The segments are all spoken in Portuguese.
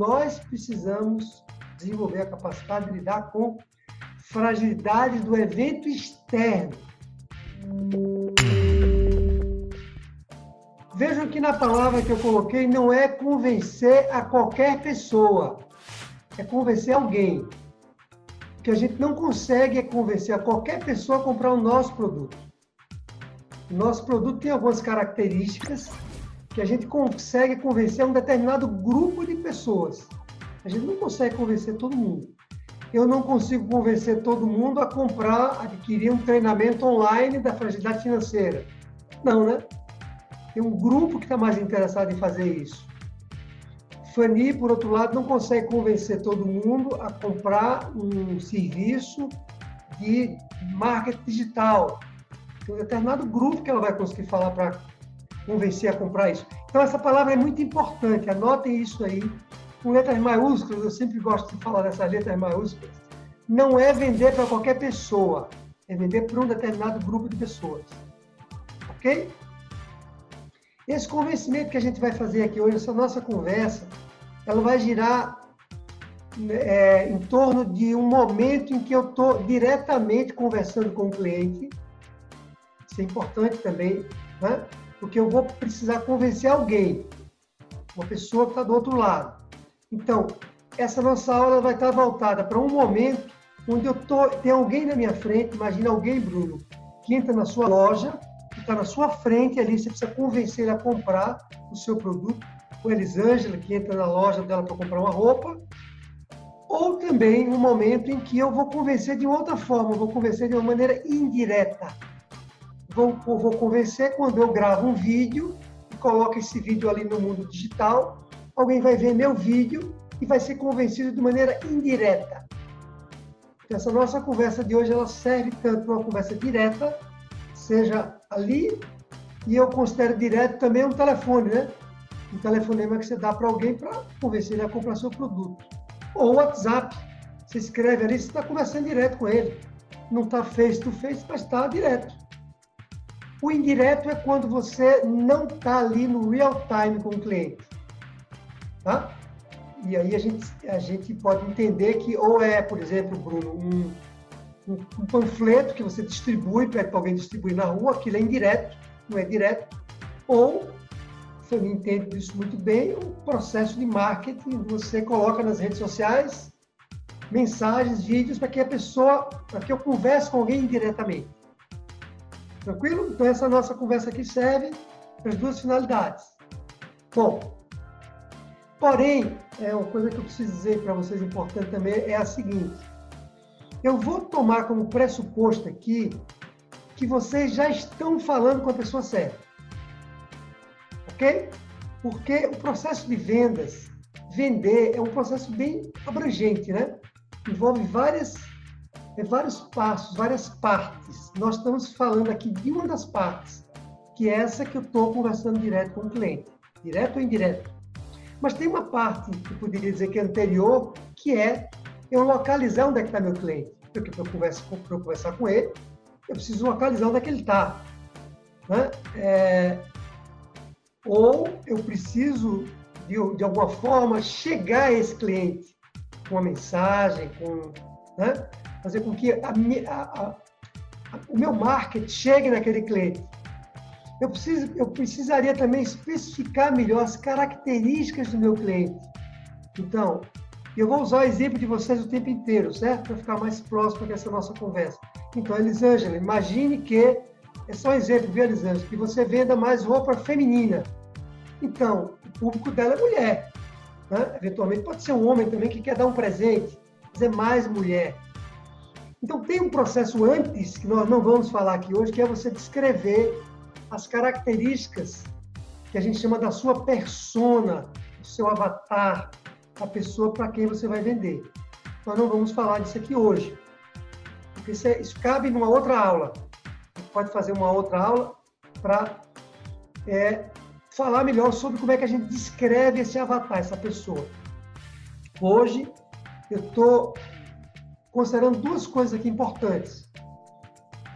nós precisamos desenvolver a capacidade de lidar com fragilidades do evento externo. Vejam que na palavra que eu coloquei não é convencer a qualquer pessoa, é convencer alguém. O que a gente não consegue é convencer a qualquer pessoa a comprar o nosso produto. O nosso produto tem algumas características que a gente consegue convencer um determinado grupo de pessoas. A gente não consegue convencer todo mundo. Eu não consigo convencer todo mundo a comprar, adquirir um treinamento online da fragilidade financeira. Não, né? Tem um grupo que está mais interessado em fazer isso. Fanny, por outro lado, não consegue convencer todo mundo a comprar um serviço de marketing digital. Tem um determinado grupo que ela vai conseguir falar para convencer a comprar isso. Então, essa palavra é muito importante, anotem isso aí, com letras maiúsculas, eu sempre gosto de falar dessas letras maiúsculas. Não é vender para qualquer pessoa, é vender para um determinado grupo de pessoas. Ok? Esse convencimento que a gente vai fazer aqui hoje, essa nossa conversa, ela vai girar é, em torno de um momento em que eu estou diretamente conversando com o cliente. Isso é importante também, né? Porque eu vou precisar convencer alguém, uma pessoa que está do outro lado. Então, essa nossa aula vai estar voltada para um momento onde eu tô, tem alguém na minha frente, imagina alguém, Bruno, que entra na sua loja que está na sua frente ali, você precisa convencer ele a comprar o seu produto. O Elisângela, que entra na loja dela para comprar uma roupa. Ou também um momento em que eu vou convencer de outra forma, vou convencer de uma maneira indireta. Vou, vou convencer quando eu gravo um vídeo e coloco esse vídeo ali no mundo digital, alguém vai ver meu vídeo e vai ser convencido de maneira indireta. Então, essa nossa conversa de hoje ela serve tanto para uma conversa direta, seja ali, e eu considero direto também um telefone, né? Um telefonema que você dá para alguém para convencer ele a comprar seu produto. Ou WhatsApp. Você escreve ali, você está conversando direto com ele. Não está face to face, mas está direto. O indireto é quando você não está ali no real time com o cliente. Tá? E aí a gente, a gente pode entender que ou é, por exemplo, Bruno, um, um, um panfleto que você distribui, pede para alguém distribuir na rua, aquilo é indireto, não é direto, ou, você não entende isso muito bem, o processo de marketing, você coloca nas redes sociais mensagens, vídeos, para que a pessoa, para que eu converse com alguém diretamente. Tranquilo? Então, essa nossa conversa aqui serve para as duas finalidades. Bom, porém, é uma coisa que eu preciso dizer para vocês importante também é a seguinte: eu vou tomar como pressuposto aqui que vocês já estão falando com a pessoa certa. Ok? Porque o processo de vendas, vender, é um processo bem abrangente, né? Envolve várias, é, vários passos, várias partes. Nós estamos falando aqui de uma das partes, que é essa que eu estou conversando direto com o cliente. Direto ou indireto? Mas tem uma parte, que eu poderia dizer que é anterior, que é eu localizar onde é que está meu cliente. Porque para eu, conversa, para eu conversar com ele, eu preciso localizar onde é que ele está. Né? É, ou eu preciso, de, de alguma forma, chegar a esse cliente com uma mensagem, com, né? Fazer com que a, a, a, o meu marketing chegue naquele cliente. Eu, preciso, eu precisaria também especificar melhor as características do meu cliente. Então, eu vou usar o exemplo de vocês o tempo inteiro, certo? Para ficar mais próximo dessa nossa conversa. Então, Elisângela, imagine que, é só um exemplo, viu, Elisângela, que você venda mais roupa feminina. Então, o público dela é mulher. Né? Eventualmente pode ser um homem também que quer dar um presente, mas é mais mulher. Então, tem um processo antes, que nós não vamos falar aqui hoje, que é você descrever as características que a gente chama da sua persona, do seu avatar, a pessoa para quem você vai vender. Nós não vamos falar disso aqui hoje, porque isso, é, isso cabe numa outra aula. Pode fazer uma outra aula para é, falar melhor sobre como é que a gente descreve esse avatar, essa pessoa. Hoje, eu estou considerando duas coisas aqui importantes.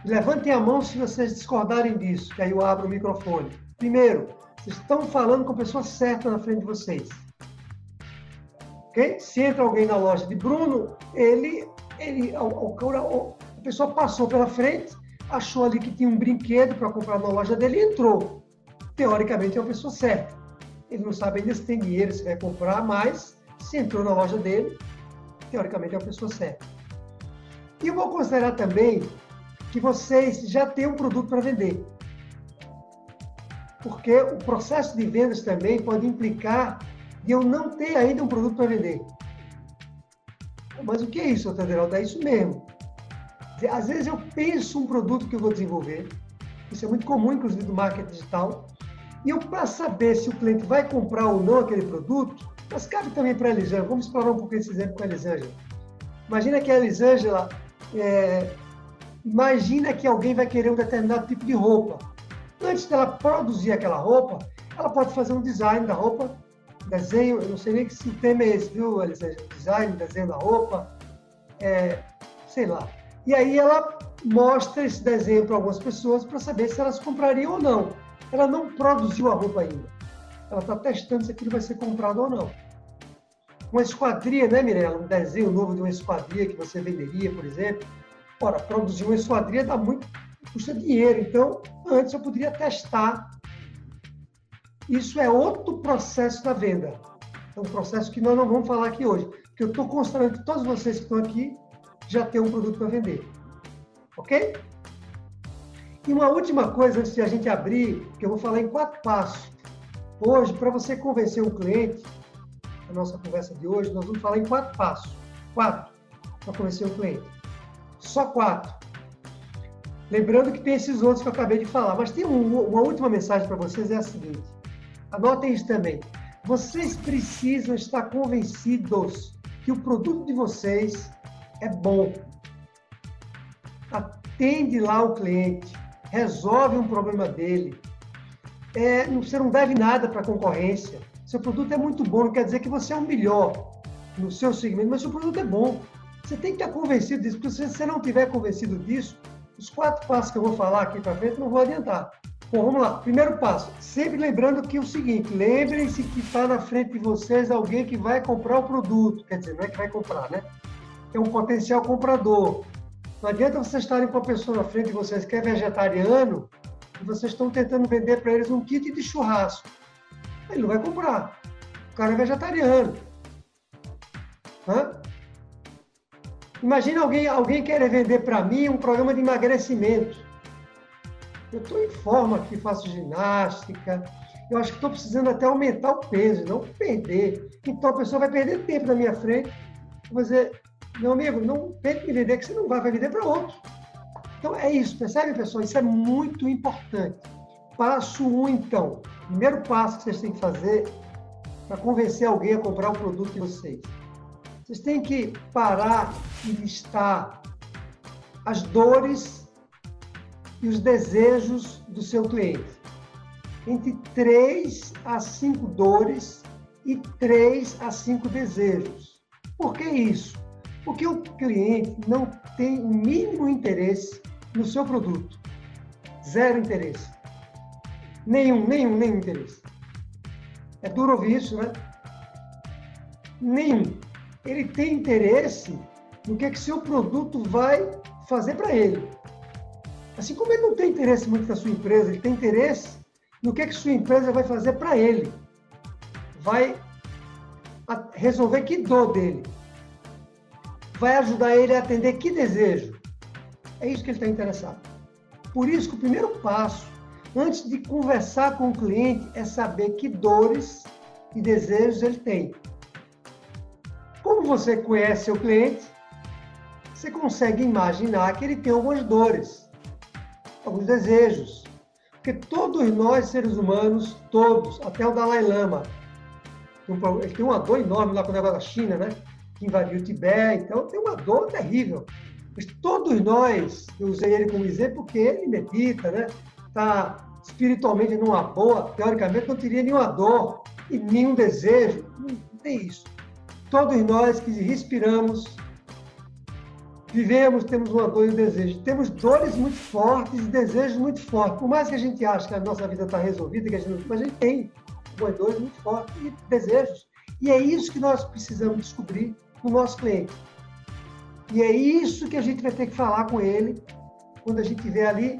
Levantem a mão se vocês discordarem disso, que aí eu abro o microfone. Primeiro, vocês estão falando com a pessoa certa na frente de vocês. Ok? Se entra alguém na loja de Bruno, ele, ele, a, a pessoa passou pela frente, achou ali que tinha um brinquedo para comprar na loja dele e entrou. Teoricamente é uma pessoa certa. Ele não sabe ainda se tem dinheiro, se vai comprar, mas se entrou na loja dele, teoricamente é uma pessoa certa. E vou considerar também que vocês já têm um produto para vender. Porque o processo de vendas também pode implicar de eu não ter ainda um produto para vender. Mas o que é isso, Anderaldo? É isso mesmo. Às vezes eu penso um produto que eu vou desenvolver, isso é muito comum, inclusive, do marketing digital, e eu, para saber se o cliente vai comprar ou não aquele produto, mas cabe também para a Elisângela, vamos explorar um pouco esse exemplo com a Elisângela. Imagina que a Elisângela, é, imagina que alguém vai querer um determinado tipo de roupa. Antes dela produzir aquela roupa, ela pode fazer um design da roupa, desenho, eu não sei nem se o tema é esse, viu, Elisângela? Design, desenho da roupa, é, sei lá. E aí ela mostra esse desenho para algumas pessoas para saber se elas comprariam ou não. Ela não produziu a roupa ainda. Ela está testando se aquilo vai ser comprado ou não. Uma esquadria, né, Mirella? Um desenho novo de uma esquadria que você venderia, por exemplo. Ora, produzir uma esquadria dá muito, custa dinheiro. Então, antes eu poderia testar. Isso é outro processo da venda. É um processo que nós não vamos falar aqui hoje. Porque eu estou considerando que todos vocês que estão aqui já tem um produto para vender. Ok? E uma última coisa antes de a gente abrir, que eu vou falar em quatro passos. Hoje, para você convencer um cliente, a nossa conversa de hoje, nós vamos falar em quatro passos. Quatro, para convencer um cliente. Só quatro. Lembrando que tem esses outros que eu acabei de falar, mas tem um, uma última mensagem para vocês, é a seguinte. Anotem isso também. Vocês precisam estar convencidos que o produto de vocês é bom. Atende lá o cliente, resolve um problema dele. É, você não deve nada para a concorrência. Seu produto é muito bom, não quer dizer que você é o melhor no seu segmento, mas seu produto é bom. Você tem que estar convencido disso, porque se você não tiver convencido disso, os quatro passos que eu vou falar aqui para frente não vou adiantar. Bom, vamos lá. Primeiro passo, sempre lembrando que é o seguinte, lembrem-se que está na frente de vocês alguém que vai comprar o produto. Quer dizer, não é que vai comprar, né? é um potencial comprador. Não adianta vocês estarem com a pessoa na frente de vocês que é vegetariano e vocês estão tentando vender para eles um kit de churrasco. Ele não vai comprar. O cara é vegetariano. Hã? Imagina alguém, alguém querer vender para mim um programa de emagrecimento. Eu estou em forma aqui, faço ginástica. Eu acho que estou precisando até aumentar o peso, não perder. Então a pessoa vai perder tempo na minha frente. Vou dizer, meu amigo, não tente me vender que você não vai, vai vender para outro. Então é isso, percebe, pessoal? Isso é muito importante. Passo um, então. Primeiro passo que vocês têm que fazer para convencer alguém a comprar o produto de vocês. Vocês têm que parar e listar as dores e os desejos do seu cliente. Entre três a cinco dores e três a cinco desejos. Por que isso? Porque o cliente não tem o mínimo interesse no seu produto. Zero interesse. Nenhum, nenhum, nenhum interesse. É duro ouvir isso, né? Nenhum. Ele tem interesse no que, é que seu produto vai fazer para ele. Assim como ele não tem interesse muito na sua empresa, ele tem interesse no que, é que sua empresa vai fazer para ele. Vai resolver que dor dele vai ajudar ele a atender que desejo. É isso que ele está interessado. Por isso que o primeiro passo, antes de conversar com o cliente, é saber que dores e desejos ele tem. Como você conhece seu cliente, você consegue imaginar que ele tem algumas dores, alguns desejos. Porque todos nós, seres humanos, todos, até o Dalai Lama, ele tem uma dor enorme lá com o negócio da China, né? que invadiu o Tibete, então tem uma dor terrível. Mas todos nós, eu usei ele como exemplo porque ele medita, né? Está espiritualmente numa boa, teoricamente não teria nenhuma dor e nenhum desejo, não tem isso. Todos nós que respiramos, vivemos, temos uma dor e um desejo. Temos dores muito fortes e desejos muito fortes. Por mais que a gente ache que a nossa vida está resolvida, que a gente mas a gente tem dores muito fortes e desejos. E é isso que nós precisamos descobrir no nosso cliente. E é isso que a gente vai ter que falar com ele quando a gente tiver ali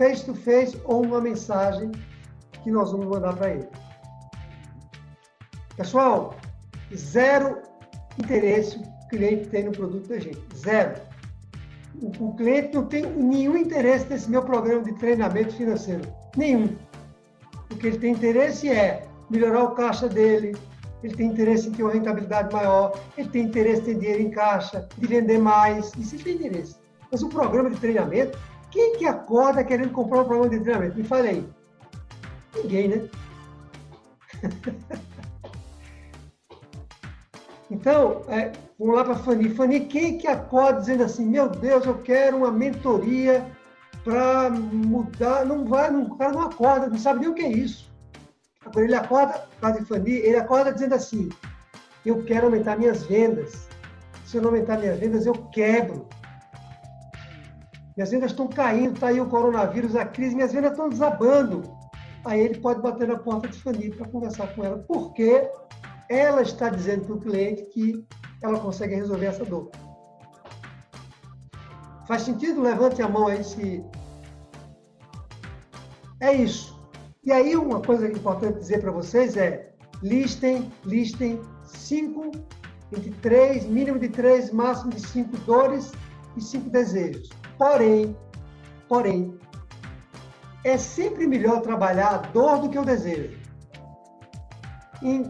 face to face ou uma mensagem que nós vamos mandar para ele. Pessoal, zero interesse o cliente tem no produto da gente. Zero. O, o cliente não tem nenhum interesse nesse meu programa de treinamento financeiro. Nenhum. O que ele tem interesse é melhorar o caixa dele, ele tem interesse em ter uma rentabilidade maior, ele tem interesse em ter dinheiro em caixa, de vender mais, isso ele tem interesse. Mas o programa de treinamento, quem que acorda querendo comprar um programa de treinamento? Me fale aí. Ninguém, né? então, é, vamos lá para Fanny. Fanny, quem que acorda dizendo assim, meu Deus, eu quero uma mentoria para mudar? Não vai, não, o cara não acorda, não sabe nem o que é isso. Agora ele acorda, quase Fanny, ele acorda dizendo assim, eu quero aumentar minhas vendas. Se eu não aumentar minhas vendas, eu quebro. Minhas vendas estão caindo, está aí o coronavírus, a crise, minhas vendas estão desabando aí ele pode bater na porta de Fanny para conversar com ela, porque ela está dizendo para o cliente que ela consegue resolver essa dor. Faz sentido? Levante a mão aí se. É isso. E aí, uma coisa importante dizer para vocês é: listem, listem cinco, entre três, mínimo de três, máximo de cinco dores e cinco desejos. Porém, porém, é sempre melhor trabalhar a dor do que o desejo. E,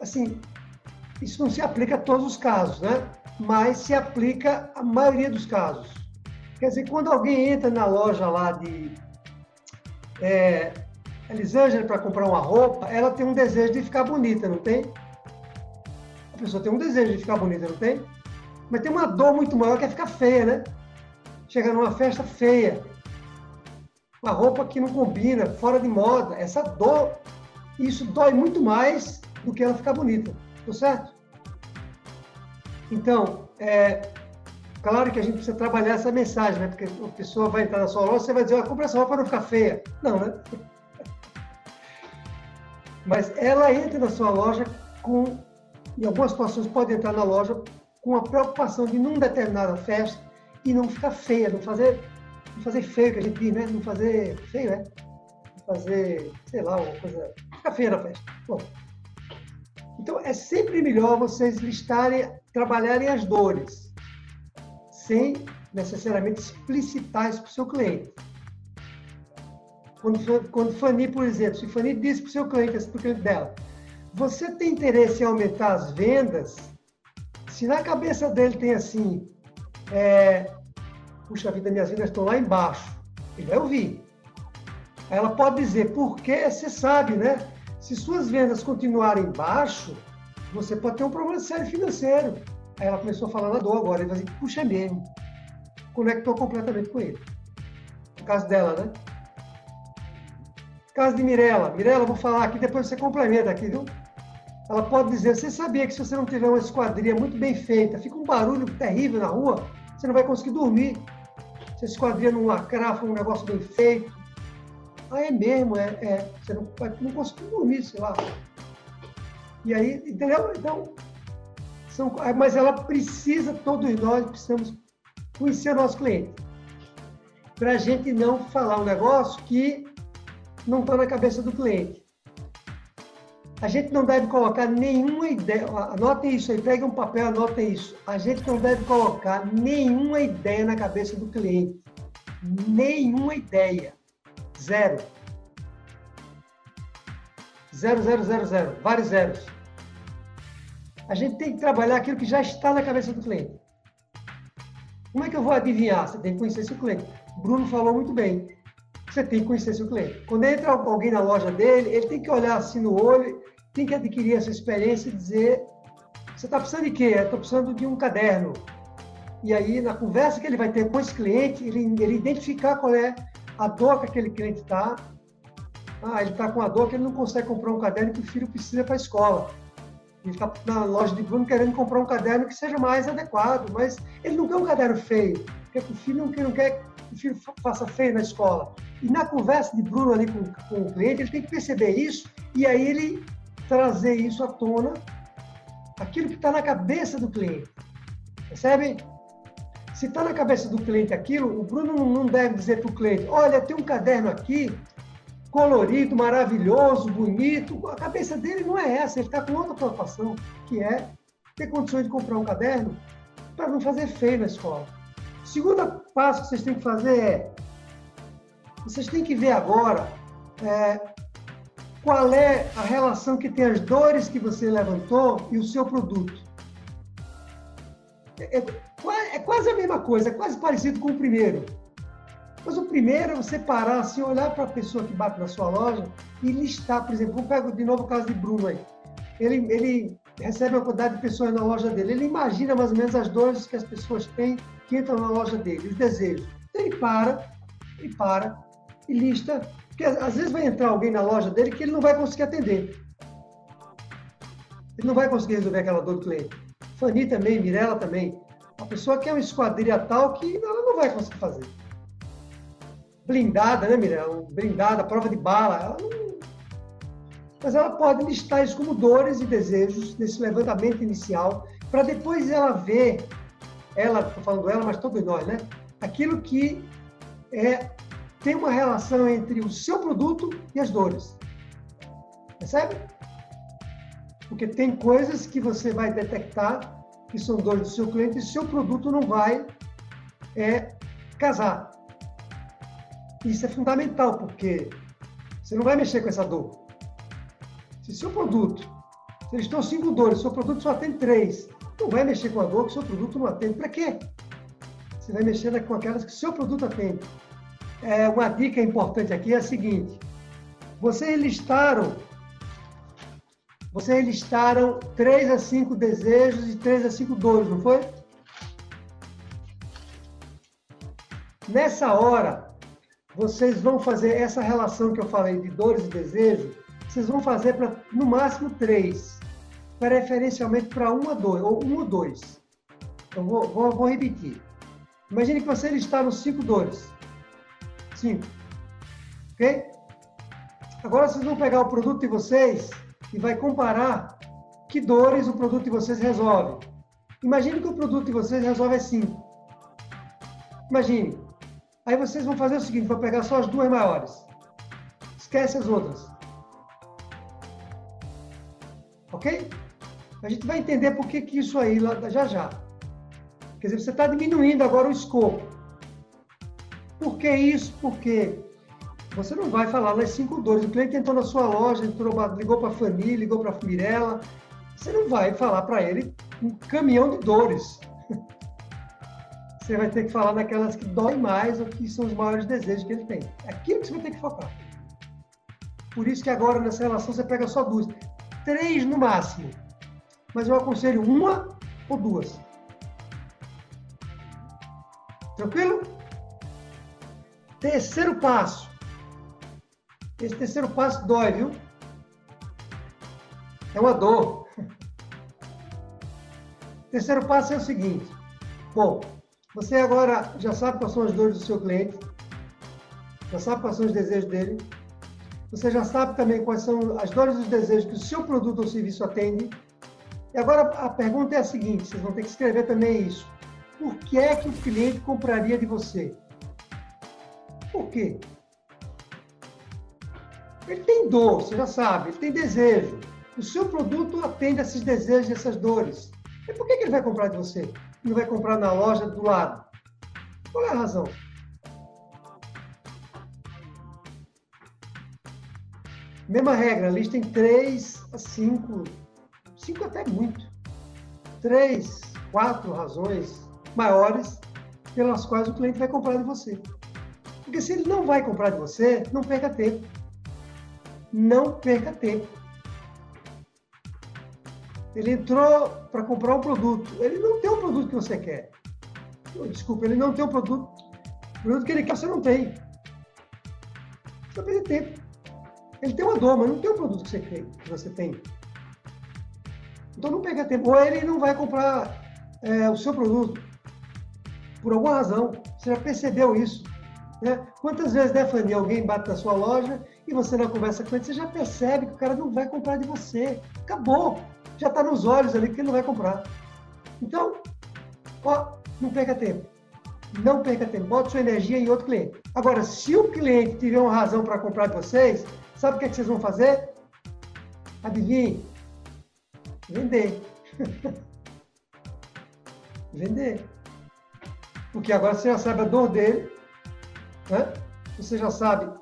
assim, isso não se aplica a todos os casos, né? Mas se aplica a maioria dos casos. Quer dizer, quando alguém entra na loja lá de é, Elisângela para comprar uma roupa, ela tem um desejo de ficar bonita, não tem? A pessoa tem um desejo de ficar bonita, não tem? Mas tem uma dor muito maior que é ficar feia, né? Chega numa festa feia, uma roupa que não combina, fora de moda, essa dor, isso dói muito mais do que ela ficar bonita, tá certo? Então, é, claro que a gente precisa trabalhar essa mensagem, né? Porque a pessoa vai entrar na sua loja, você vai dizer, ah, compra essa roupa para não ficar feia. Não, né? Mas ela entra na sua loja com, em algumas situações pode entrar na loja com a preocupação de, num determinada festa, e não ficar feia, não fazer não fazer feio, que a gente diz, né? Não fazer feio, né? Fazer, sei lá, uma coisa. Fica feia na festa. Bom. Então, é sempre melhor vocês listarem, trabalharem as dores, sem necessariamente explicitar isso para o seu cliente. Quando, quando Fanny, por exemplo, se Fanny diz para o seu cliente, para o cliente dela, você tem interesse em aumentar as vendas? Se na cabeça dele tem assim, é, puxa vida, minhas vendas estão lá embaixo. Ele vai ouvir. Ela pode dizer, porque você sabe, né? Se suas vendas continuarem baixo, você pode ter um problema sério financeiro. Aí ela começou a falar na dor agora. Ele vai dizer, puxa, é mesmo. Conectou completamente com ele. No caso dela, né? No caso de Mirella. Mirella, vou falar aqui, depois você complementa aqui, viu? Ela pode dizer, você sabia que se você não tiver uma esquadria muito bem feita, fica um barulho terrível na rua, você não vai conseguir dormir se esse quadrinho não lacrar, foi um negócio bem feito. Ah, é mesmo, é, é. Você não, não conseguiu dormir, sei lá. E aí, entendeu? Então, são, mas ela precisa, todos nós precisamos conhecer o nosso cliente. Para a gente não falar um negócio que não está na cabeça do cliente. A gente não deve colocar nenhuma ideia, anotem isso aí, peguem um papel, anotem isso. A gente não deve colocar nenhuma ideia na cabeça do cliente. Nenhuma ideia. Zero. Zero, zero, zero, zero. Vários zeros. A gente tem que trabalhar aquilo que já está na cabeça do cliente. Como é que eu vou adivinhar? Você tem que conhecer seu cliente. Bruno falou muito bem. Você tem que conhecer seu cliente. Quando entra alguém na loja dele, ele tem que olhar assim no olho tem que adquirir essa experiência e dizer: você está precisando de quê? Estou precisando de um caderno. E aí, na conversa que ele vai ter com esse cliente, ele, ele identificar qual é a dor que aquele cliente está. Ah, ele está com a dor que ele não consegue comprar um caderno que o filho precisa para a escola. Ele está na loja de Bruno querendo comprar um caderno que seja mais adequado, mas ele não quer um caderno feio, porque o filho não quer, não quer que o filho faça feio na escola. E na conversa de Bruno ali com, com o cliente, ele tem que perceber isso e aí ele trazer isso à tona, aquilo que está na cabeça do cliente. Percebe? Se está na cabeça do cliente aquilo, o Bruno não deve dizer para o cliente: olha, tem um caderno aqui, colorido, maravilhoso, bonito. A cabeça dele não é essa, ele está com outra preocupação, que é ter condições de comprar um caderno para não fazer feio na escola. O segundo passo que vocês têm que fazer é: vocês têm que ver agora é, qual é a relação que tem as dores que você levantou e o seu produto. É, é, é quase a mesma coisa, é quase parecido com o primeiro. Mas o primeiro é você parar assim, olhar para a pessoa que bate na sua loja e listar, por exemplo, eu pego de novo o caso de Bruno aí. Ele, ele recebe uma quantidade de pessoas na loja dele, ele imagina mais ou menos as dores que as pessoas têm que entram na loja dele, os desejos. Então ele para, ele para e lista, porque às vezes vai entrar alguém na loja dele que ele não vai conseguir atender. Ele não vai conseguir resolver aquela dor do cliente. Fanny também, Mirella também. A pessoa quer uma esquadrilha tal que ela não vai conseguir fazer. Blindada, né, Mirella? Blindada, prova de bala. Ela não... Mas ela pode listar isso como dores e desejos nesse levantamento inicial, para depois ela ver, ela, estou falando ela, mas todos nós, né? Aquilo que é, tem uma relação entre o seu produto e as dores. Percebe? Porque tem coisas que você vai detectar que são dores do seu cliente e seu produto não vai é, casar. Isso é fundamental, porque você não vai mexer com essa dor. Se seu produto, se eles estão cinco dores, seu produto só tem três, não vai mexer com a dor que seu produto não atende. Para quê? Você vai mexer com aquelas que seu produto atende. É, uma dica importante aqui é a seguinte: vocês listaram vocês listaram 3 a 5 desejos e 3 a 5 dores, não foi? Nessa hora, vocês vão fazer essa relação que eu falei de dores e desejos, vocês vão fazer para no máximo três, preferencialmente para uma dois, ou um ou dois. Então, vou, vou, vou repetir. Imagine que você listaram cinco dores. Cinco. Ok? Agora vocês vão pegar o produto de vocês e vai comparar que dores o produto de vocês resolve. Imagine que o produto de vocês resolve 5. Imagine. Aí vocês vão fazer o seguinte, vão pegar só as duas maiores. Esquece as outras. Ok? A gente vai entender por que, que isso aí já já. Quer dizer, você está diminuindo agora o escopo. Por que isso? Porque você não vai falar nas cinco dores. O cliente entrou na sua loja, entrou, ligou para a família, ligou para a Mirella. Você não vai falar para ele um caminhão de dores. Você vai ter que falar naquelas que doem mais ou que são os maiores desejos que ele tem. É aquilo que você vai ter que focar. Por isso que agora nessa relação você pega só duas. Três no máximo. Mas eu aconselho uma ou duas. Tranquilo? Terceiro passo. Esse terceiro passo dói, viu? É uma dor. Terceiro passo é o seguinte. Bom, você agora já sabe quais são as dores do seu cliente, já sabe quais são os desejos dele, você já sabe também quais são as dores e os desejos que o seu produto ou serviço atende. E agora a pergunta é a seguinte: vocês vão ter que escrever também isso. Por que é que o cliente compraria de você? Por quê? Ele tem dor, você já sabe, ele tem desejo. O seu produto atende a esses desejos e essas dores. E por que ele vai comprar de você? Não vai comprar na loja do lado? Qual é a razão? Mesma regra, listem três a cinco, cinco até muito, três, quatro razões maiores pelas quais o cliente vai comprar de você. Porque se ele não vai comprar de você, não perca tempo não perca tempo. Ele entrou para comprar um produto, ele não tem o produto que você quer. Desculpa, ele não tem o produto, o produto que ele quer, você não tem. Você vai perder tempo. Ele tem uma dor, mas não tem o produto que você, quer, que você tem. Então não perca tempo. Ou ele não vai comprar é, o seu produto. Por alguma razão. Você já percebeu isso. Né? Quantas vezes, né, Fanny, alguém bate na sua loja e você não conversa com ele, você já percebe que o cara não vai comprar de você. Acabou. Já está nos olhos ali que ele não vai comprar. Então, ó, não perca tempo. Não perca tempo. Bota sua energia em outro cliente. Agora, se o cliente tiver uma razão para comprar de vocês, sabe o que, é que vocês vão fazer? Adivinhe? Vender. Vender. Porque agora você já sabe a dor dele, né? você já sabe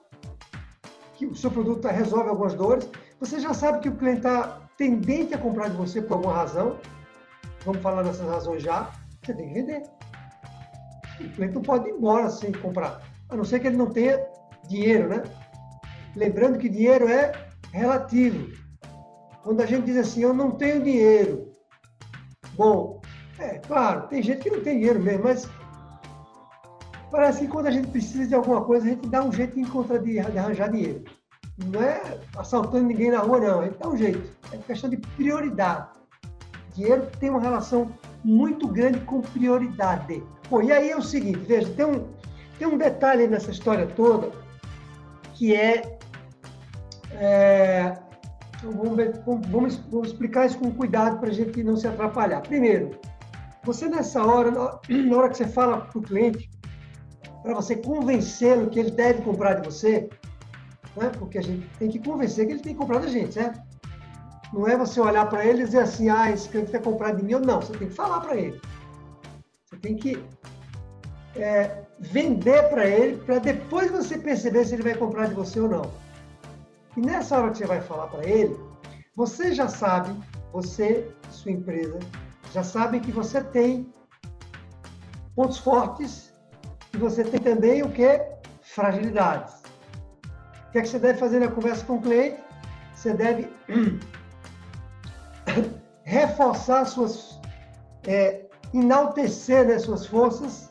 que o seu produto resolve algumas dores, você já sabe que o cliente está tendente a comprar de você por alguma razão. Vamos falar dessas razões já. Você tem que vender. O cliente não pode ir embora sem comprar, a não ser que ele não tenha dinheiro, né? Lembrando que dinheiro é relativo. Quando a gente diz assim, eu não tenho dinheiro. Bom, é claro, tem gente que não tem dinheiro mesmo, mas parece que quando a gente precisa de alguma coisa, a gente dá um jeito de encontrar, de, de arranjar dinheiro. Não é assaltando ninguém na rua, não. A gente dá um jeito. É questão de prioridade. Dinheiro tem uma relação muito grande com prioridade. Bom, e aí é o seguinte, veja, tem um, tem um detalhe nessa história toda que é, é vamos, vamos, vamos, explicar isso com cuidado para a gente não se atrapalhar. Primeiro, você nessa hora, na hora que você fala para o cliente, para você convencê-lo que ele deve comprar de você, né? porque a gente tem que convencer que ele tem que comprar da gente, certo? Não é você olhar para ele e dizer assim, ah, esse cliente quer comprar de mim ou não. Você tem que falar para ele. Você tem que é, vender para ele, para depois você perceber se ele vai comprar de você ou não. E nessa hora que você vai falar para ele, você já sabe, você, sua empresa, já sabe que você tem pontos fortes você tem também o que? Fragilidades. O que, é que você deve fazer na conversa com o cliente? Você deve reforçar suas, é, enaltecer né, suas forças,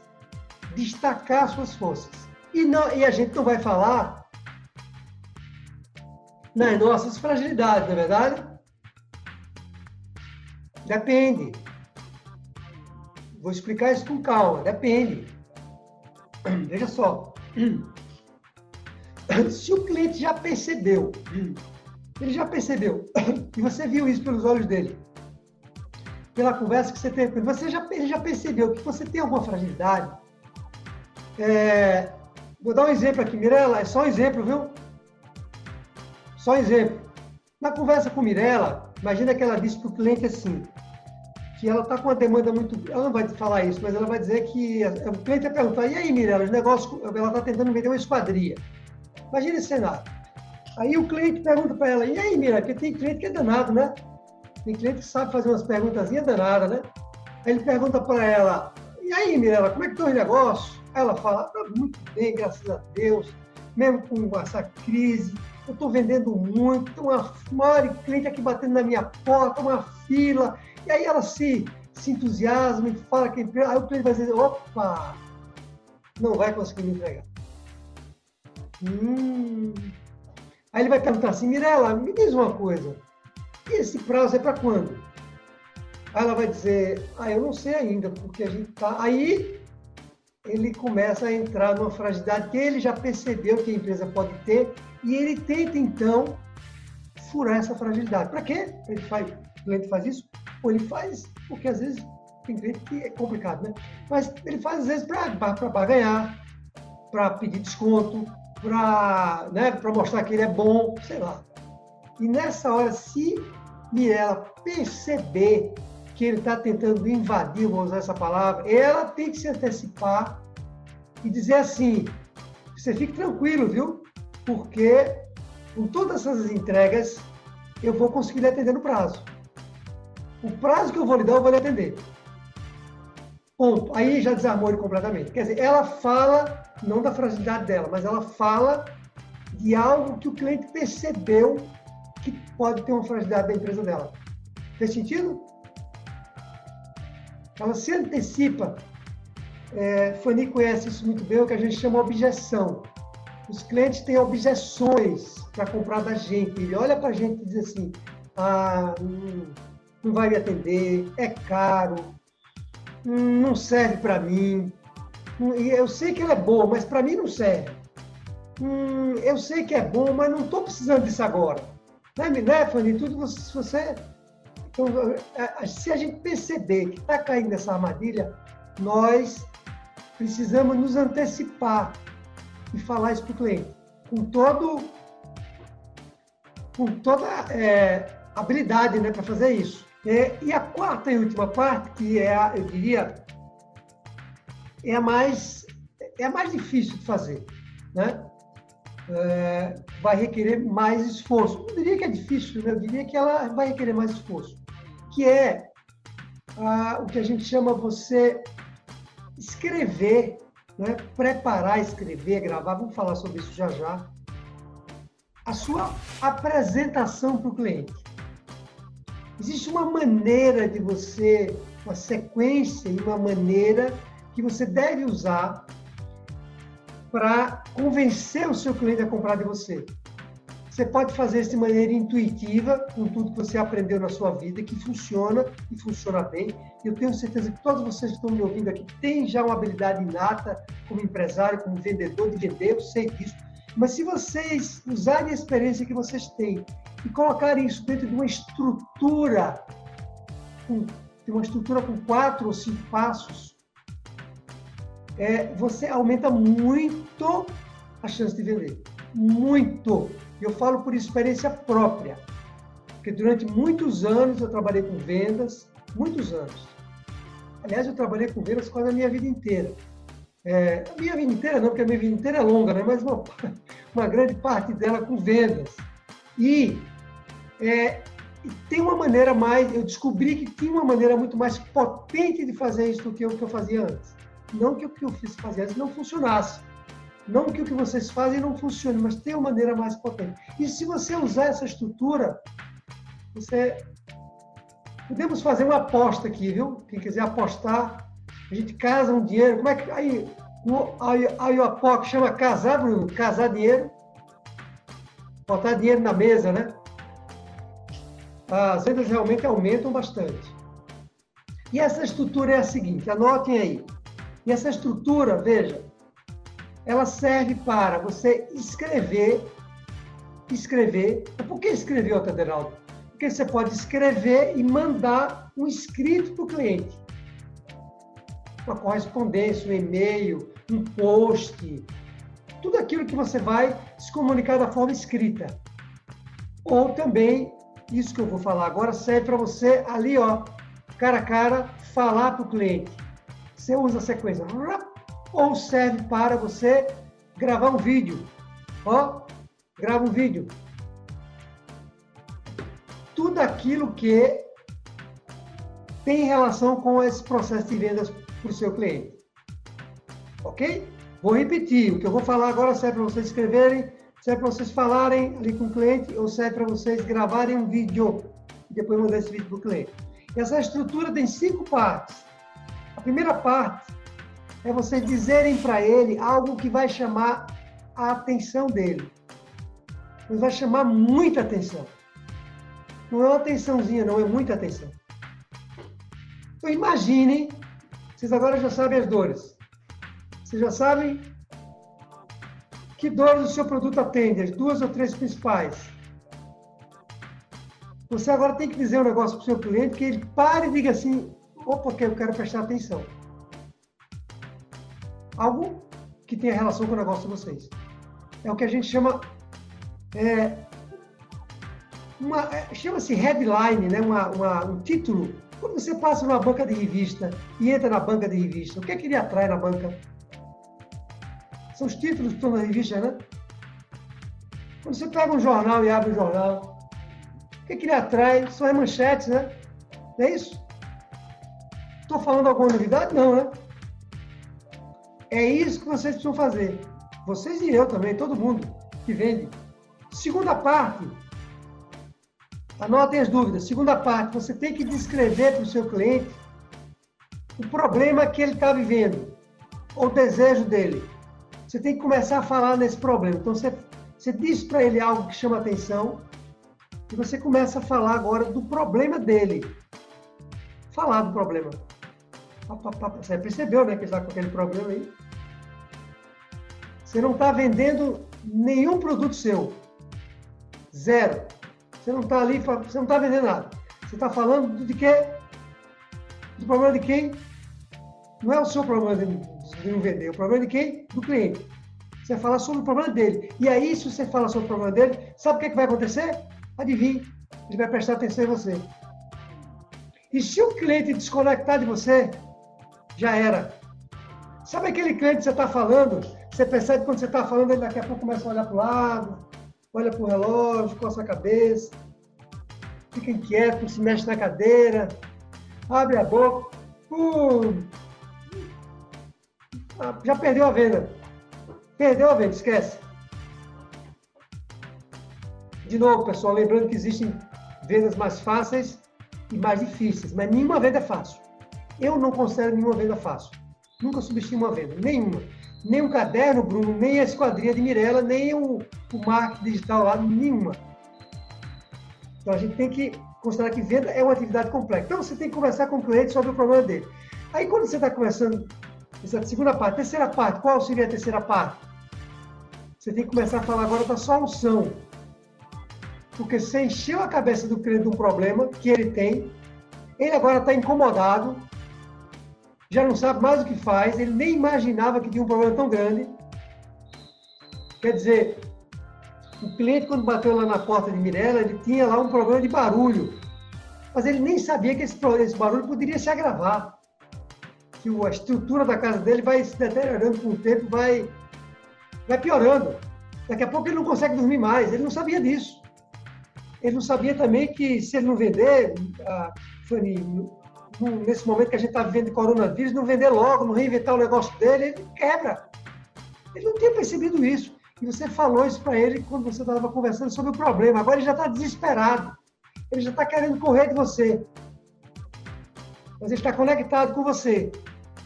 destacar suas forças. E, não, e a gente não vai falar nas nossas fragilidades, não é verdade? Depende. Vou explicar isso com calma. Depende. Veja só. Se o cliente já percebeu ele já percebeu, e você viu isso pelos olhos dele, pela conversa que você teve com ele, você já, ele já percebeu que você tem alguma fragilidade. É, vou dar um exemplo aqui, Mirella, é só um exemplo, viu? Só um exemplo. Na conversa com Mirella, imagina que ela disse para o cliente assim, que ela está com uma demanda muito. Ela não vai falar isso, mas ela vai dizer que o cliente vai perguntar: e aí, Mirella, os negócios. Ela está tentando vender uma esquadria. Imagina esse cenário. Aí o cliente pergunta para ela, e aí, Mira, porque tem cliente que é danado, né? Tem cliente que sabe fazer umas perguntazinhas danadas, né? Aí ele pergunta para ela, e aí, Mirella, como é que estão os negócios? Aí ela fala, tá muito bem, graças a Deus, mesmo com essa crise, eu estou vendendo muito, tem uma maior cliente aqui batendo na minha porta, uma fila, e aí ela se, se entusiasma e fala que aí o cliente vai dizer, opa, não vai conseguir me entregar. Hum, Aí ele vai perguntar assim, Mirella, me diz uma coisa, esse prazo é para quando? Aí ela vai dizer, ah, eu não sei ainda, porque a gente tá. Aí ele começa a entrar numa fragilidade que ele já percebeu que a empresa pode ter e ele tenta então furar essa fragilidade. Para quê? Ele faz, o cliente faz isso? Ou ele faz porque às vezes tem cliente que é complicado, né? Mas ele faz às vezes para ganhar, para pedir desconto, para né, mostrar que ele é bom, sei lá. E nessa hora, se Mirella perceber que ele está tentando invadir, vou usar essa palavra, ela tem que se antecipar e dizer assim: você fique tranquilo, viu? Porque com todas essas entregas eu vou conseguir atender no prazo. O prazo que eu vou lhe dar, eu vou lhe atender. Ponto. Aí já desarmou ele completamente. Quer dizer, ela fala, não da fragilidade dela, mas ela fala de algo que o cliente percebeu que pode ter uma fragilidade da empresa dela. Fez sentido? Ela se antecipa. É, Fanny conhece isso muito bem, o que a gente chama objeção. Os clientes têm objeções para comprar da gente. Ele olha para a gente e diz assim: ah, hum, não vai me atender, é caro, não serve para mim. Eu sei que ela é boa, mas para mim não serve. Hum, eu sei que é bom, mas não estou precisando disso agora. Né, né Fanny? Tudo você, você então, se a gente perceber que está caindo nessa armadilha, nós precisamos nos antecipar e falar isso para o cliente, com todo com toda é, habilidade né, para fazer isso. É, e a quarta e última parte, que é, a, eu diria, é a mais, é a mais difícil de fazer, né? É, vai requerer mais esforço. Não diria que é difícil, né? eu diria que ela vai requerer mais esforço, que é o que a gente chama você escrever, né? preparar, escrever, gravar, vamos falar sobre isso já já, a sua apresentação para o cliente. Existe uma maneira de você, uma sequência e uma maneira que você deve usar para convencer o seu cliente a comprar de você. Você pode fazer isso de maneira intuitiva, com tudo que você aprendeu na sua vida, que funciona e funciona bem. Eu tenho certeza que todos vocês que estão me ouvindo aqui têm já uma habilidade inata como empresário, como vendedor de vender, eu sei disso. Mas se vocês usarem a experiência que vocês têm e colocarem isso dentro de uma estrutura, de uma estrutura com quatro ou cinco passos, é, você aumenta muito a chance de vender. Muito. Eu falo por experiência própria. Porque durante muitos anos eu trabalhei com vendas, muitos anos. Aliás, eu trabalhei com vendas quase a minha vida inteira. É, a minha vida inteira não, porque a minha vida inteira é longa, né? mas uma, uma grande parte dela com vendas. E é, tem uma maneira mais, eu descobri que tinha uma maneira muito mais potente de fazer isso do que o que eu fazia antes. Não que o que eu fiz fazer antes não funcionasse. Não que o que vocês fazem não funcione, mas tem uma maneira mais potente. E se você usar essa estrutura, você. Podemos fazer uma aposta aqui, viu? Quem quiser apostar, a gente casa um dinheiro. Como é que. Aí, aí o Apoc chama casar, Bruno? Casar dinheiro. Botar dinheiro na mesa, né? As vendas realmente aumentam bastante. E essa estrutura é a seguinte, anotem aí. E essa estrutura, veja, ela serve para você escrever, escrever. Por que escrever, Otaderaldo? Porque você pode escrever e mandar um escrito para o cliente uma correspondência, um e-mail, um post, tudo aquilo que você vai se comunicar da forma escrita. Ou também, isso que eu vou falar agora serve para você ali, ó, cara a cara, falar para o cliente. Você usa a sequência. Ou serve para você gravar um vídeo. Ó, grava um vídeo. Tudo aquilo que tem relação com esse processo de vendas para o seu cliente. Ok? Vou repetir, o que eu vou falar agora serve para vocês escreverem, serve para vocês falarem ali com o cliente ou serve para vocês gravarem um vídeo e depois mandar esse vídeo para o cliente. Essa estrutura tem cinco partes. A primeira parte é vocês dizerem para ele algo que vai chamar a atenção dele. Mas vai chamar muita atenção. Não é uma atençãozinha, não, é muita atenção. Então imaginem vocês agora já sabem as dores. Vocês já sabem que dores o seu produto atende, as duas ou três principais. Você agora tem que dizer um negócio para o seu cliente que ele pare e diga assim: opa, eu quero prestar atenção. Algo que tenha relação com o negócio de vocês. É o que a gente chama. É, é, chama-se headline, né? Uma, uma, um título quando você passa numa banca de revista e entra na banca de revista, o que é que ele atrai na banca? São os títulos que estão na revista, né? Quando você pega um jornal e abre o jornal, o que é que ele atrai? São as manchetes, né? Não é isso? Estou falando alguma novidade? Não, né? É isso que vocês precisam fazer. Vocês e eu também, todo mundo que vende. Segunda parte, Anotem as dúvidas. Segunda parte, você tem que descrever para o seu cliente o problema que ele está vivendo, o desejo dele. Você tem que começar a falar nesse problema. Então, você, você diz para ele algo que chama atenção e você começa a falar agora do problema dele. Falar do problema. Você percebeu, né, que ele está com aquele problema aí? Você não está vendendo nenhum produto seu. Zero. Você não está ali, você não está vendendo nada. Você está falando de quê? Do problema de quem? Não é o seu problema de, não vender, é o problema de quem? Do cliente. Você vai falar sobre o problema dele. E aí, se você fala sobre o problema dele, sabe o que, é que vai acontecer? Adivinhe. Ele vai prestar atenção em você. E se o cliente desconectar de você, já era. Sabe aquele cliente que você está falando? Você percebe quando você está falando, ele daqui a pouco começa a olhar para o lado, olha para o relógio, coça a cabeça, fica inquieto, se mexe na cadeira, abre a boca. Uh, já perdeu a venda. Perdeu a venda, esquece. De novo, pessoal, lembrando que existem vendas mais fáceis e mais difíceis, mas nenhuma venda é fácil. Eu não considero nenhuma venda fácil. Nunca subestimo uma venda, nenhuma. Nem um caderno, Bruno, nem a esquadrinha de Mirella, nem o, o marketing digital lá, nenhuma. Então a gente tem que considerar que venda é uma atividade complexa. Então você tem que conversar com o cliente sobre o problema dele. Aí quando você está conversando, essa segunda parte, terceira parte, qual seria a terceira parte? Você tem que começar a falar agora da solução. Porque você encheu a cabeça do cliente de um problema que ele tem, ele agora está incomodado, já não sabe mais o que faz, ele nem imaginava que tinha um problema tão grande. Quer dizer, o cliente, quando bateu lá na porta de Mirella, ele tinha lá um problema de barulho. Mas ele nem sabia que esse, esse barulho poderia se agravar. Que a estrutura da casa dele vai se deteriorando com o tempo, vai, vai piorando. Daqui a pouco ele não consegue dormir mais. Ele não sabia disso. Ele não sabia também que se ele não vender, a Fanny, nesse momento que a gente está vivendo de coronavírus, não vender logo, não reinventar o negócio dele, ele quebra. Ele não tinha percebido isso. E você falou isso para ele quando você estava conversando sobre o problema. Agora ele já está desesperado. Ele já está querendo correr de você. Mas ele está conectado com você.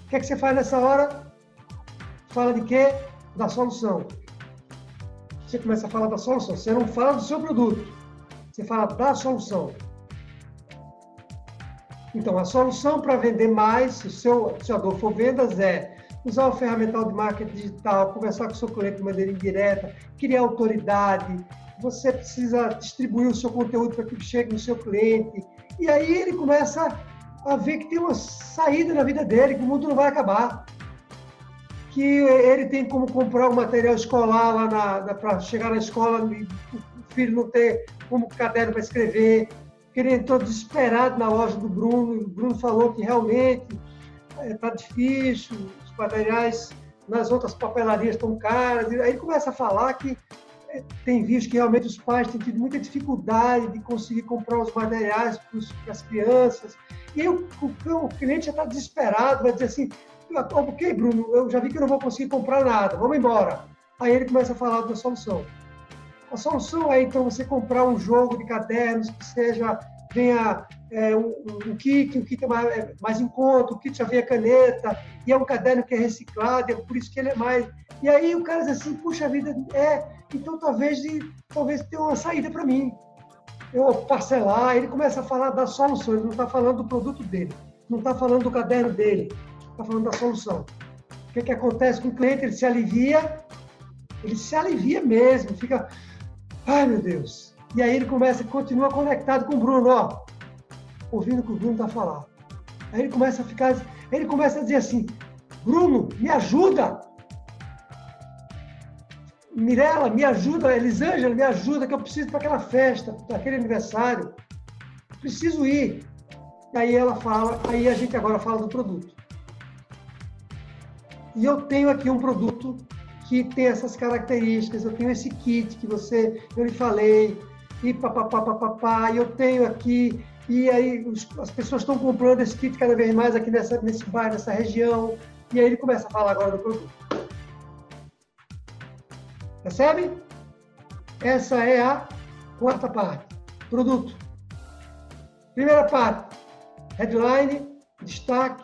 O que é que você faz nessa hora? Fala de quê? Da solução. Você começa a falar da solução. Você não fala do seu produto. Você fala da solução. Então, a solução para vender mais, se o seu, se a dor for vendas, é usar o ferramental de marketing digital, conversar com o seu cliente de maneira indireta, criar autoridade. Você precisa distribuir o seu conteúdo para que chegue no seu cliente. E aí ele começa a ver que tem uma saída na vida dele, que o mundo não vai acabar. Que ele tem como comprar o um material escolar lá para chegar na escola e o filho não ter como caderno para escrever, ele entrou desesperado na loja do Bruno, o Bruno falou que realmente está é, difícil, os materiais nas outras papelarias estão caros. Aí ele começa a falar que é, tem visto que realmente os pais têm tido muita dificuldade de conseguir comprar os materiais para as crianças. E aí o, o, o cliente já está desesperado, vai dizer assim, ok, Bruno, eu já vi que eu não vou conseguir comprar nada, vamos embora. Aí ele começa a falar da solução. A solução é, então, você comprar um jogo de cadernos que seja, venha é, um, um, kit, um kit é mais, mais em conta, o kit já vem a caneta, e é um caderno que é reciclado, é por isso que ele é mais... E aí o cara diz assim, puxa vida, é, então talvez, talvez tenha uma saída para mim. Eu parcelar, ele começa a falar da solução, ele não está falando do produto dele, não está falando do caderno dele, está falando da solução. O que, que acontece com o cliente? Ele se alivia, ele se alivia mesmo, fica Ai, meu Deus. E aí ele começa, continua conectado com o Bruno, ó, ouvindo o que o Bruno está falando. Aí ele começa a ficar, ele começa a dizer assim, Bruno, me ajuda. Mirela, me ajuda, Elisângela, me ajuda, que eu preciso para aquela festa, para aquele aniversário. Preciso ir. Aí ela fala, aí a gente agora fala do produto. E eu tenho aqui um produto que tem essas características, eu tenho esse kit que você, eu lhe falei, e papapá, papapá, e eu tenho aqui, e aí os, as pessoas estão comprando esse kit cada vez mais aqui nessa, nesse bairro, nessa região, e aí ele começa a falar agora do produto. Percebe? Essa é a quarta parte. Produto. Primeira parte, headline, destaque,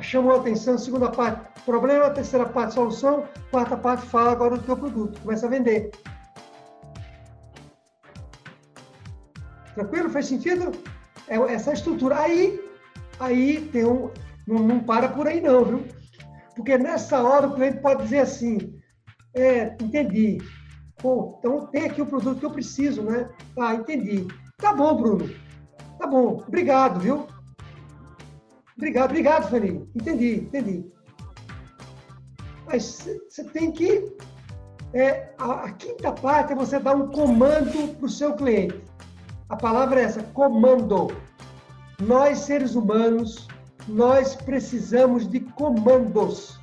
chamou a atenção. Segunda parte, problema, terceira parte, solução, quarta parte, fala agora do teu produto, começa a vender. Tranquilo? Faz sentido? É essa estrutura. Aí, aí tem um, não, não para por aí não, viu? Porque nessa hora o cliente pode dizer assim, É, entendi. Pô, então tem aqui o produto que eu preciso, né? Ah, entendi. Tá bom, Bruno. Tá bom. Obrigado, viu? Obrigado, obrigado, Fanny. Entendi, entendi. Mas você tem que. É, a, a, quinta parte é você dar um comando para o seu cliente. A palavra é essa: comando. Nós, seres humanos, nós precisamos de comandos.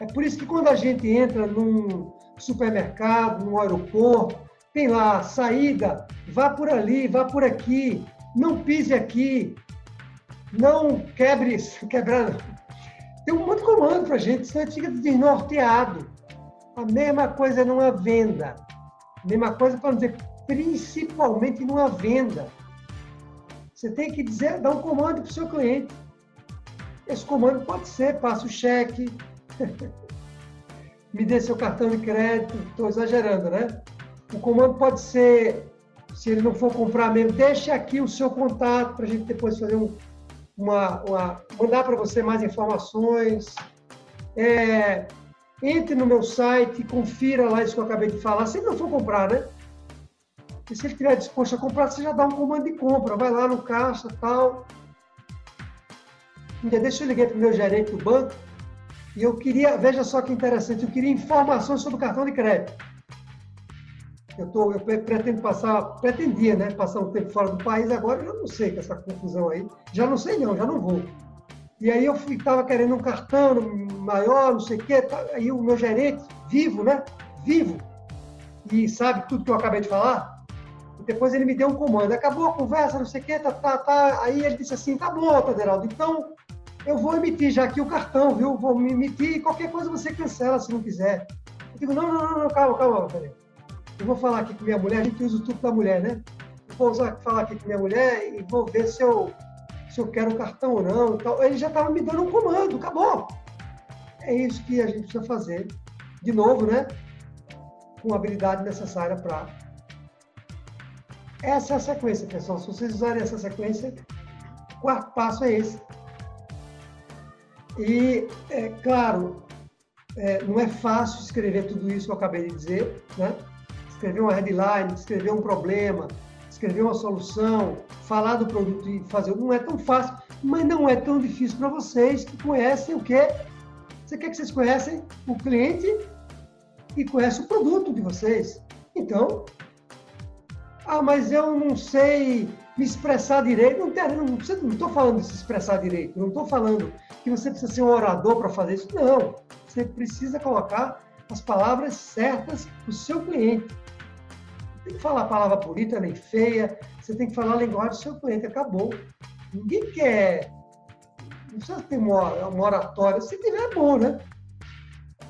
É por isso que quando a gente entra num supermercado, num aeroporto, tem lá saída, vá por ali, vá por aqui, não pise aqui, não quebre, quebrar. Tem um monte de comando para a gente, senão a gente fica desnorteado. A mesma coisa numa venda. A mesma coisa para dizer, principalmente numa venda. Você tem que dizer, dar um comando para o seu cliente. Esse comando pode ser, passa o cheque, me dê seu cartão de crédito, estou exagerando, né? O comando pode ser, se ele não for comprar mesmo, deixe aqui o seu contato para a gente depois fazer um, uma, uma mandar para você mais informações. É, entre no meu site, confira lá isso que eu acabei de falar. Se ele não for comprar, né? E se ele estiver disposto a comprar, você já dá um comando de compra. Vai lá no caixa tal. Dia deixa eu ligar para o meu gerente do banco e eu queria, veja só que interessante, eu queria informações sobre o cartão de crédito. Eu, tô, eu pretendo passar, pretendia, né, passar um tempo fora do país, agora eu não sei com essa confusão aí. Já não sei não, já não vou. E aí eu estava querendo um cartão maior, não sei o quê. Tá, aí o meu gerente, vivo, né? Vivo, e sabe tudo que eu acabei de falar, depois ele me deu um comando. Acabou a conversa, não sei o quê, tá, tá, tá. Aí ele disse assim, tá bom, Taderaldo, então eu vou emitir já aqui o cartão, viu? Vou me emitir e qualquer coisa você cancela se não quiser. Eu digo, não, não, não, não calma, calma, peraí eu vou falar aqui com minha mulher, a gente usa o tudo da mulher, né? Eu vou usar, falar aqui com minha mulher e vou ver se eu, se eu quero o cartão ou não. Então, ele já estava me dando um comando, acabou. É isso que a gente precisa fazer. De novo, né? Com a habilidade necessária para. Essa é a sequência, pessoal. Se vocês usarem essa sequência, o quarto passo é esse. E, é claro, é, não é fácil escrever tudo isso que eu acabei de dizer, né? Escrever uma headline, escrever um problema, escrever uma solução, falar do produto e fazer. Não é tão fácil, mas não é tão difícil para vocês que conhecem o quê? Você quer que vocês conhecem o cliente e conhecem o produto de vocês. Então, ah, mas eu não sei me expressar direito. Não estou falando de se expressar direito, não estou falando que você precisa ser um orador para fazer isso. Não, você precisa colocar as palavras certas para o seu cliente tem que falar palavra bonita nem feia, você tem que falar a linguagem do seu cliente, acabou. Ninguém quer. Não precisa ter uma, uma oratória, se tiver é bom, né?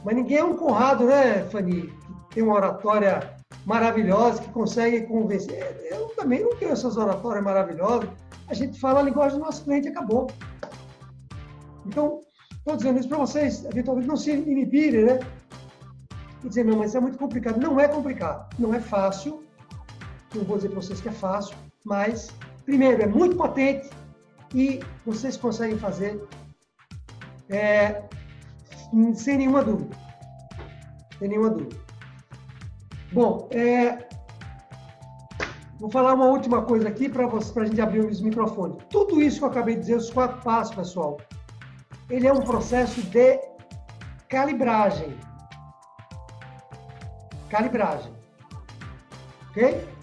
Mas ninguém é um Conrado, né, Fanny? Que tem uma oratória maravilhosa, que consegue convencer. Eu também não tenho essas oratórias maravilhosas. A gente fala a linguagem do nosso cliente acabou. Então, estou dizendo isso para vocês, eventualmente não se inibirem, né? E dizer, não, mas é muito complicado. Não é complicado, não é fácil, não vou dizer para vocês que é fácil, mas, primeiro, é muito potente e vocês conseguem fazer é, sem nenhuma dúvida. Sem nenhuma dúvida. Bom, é, vou falar uma última coisa aqui para a gente abrir os microfones. Tudo isso que eu acabei de dizer, os quatro passos, pessoal, ele é um processo de calibragem. Calibragem. Ok?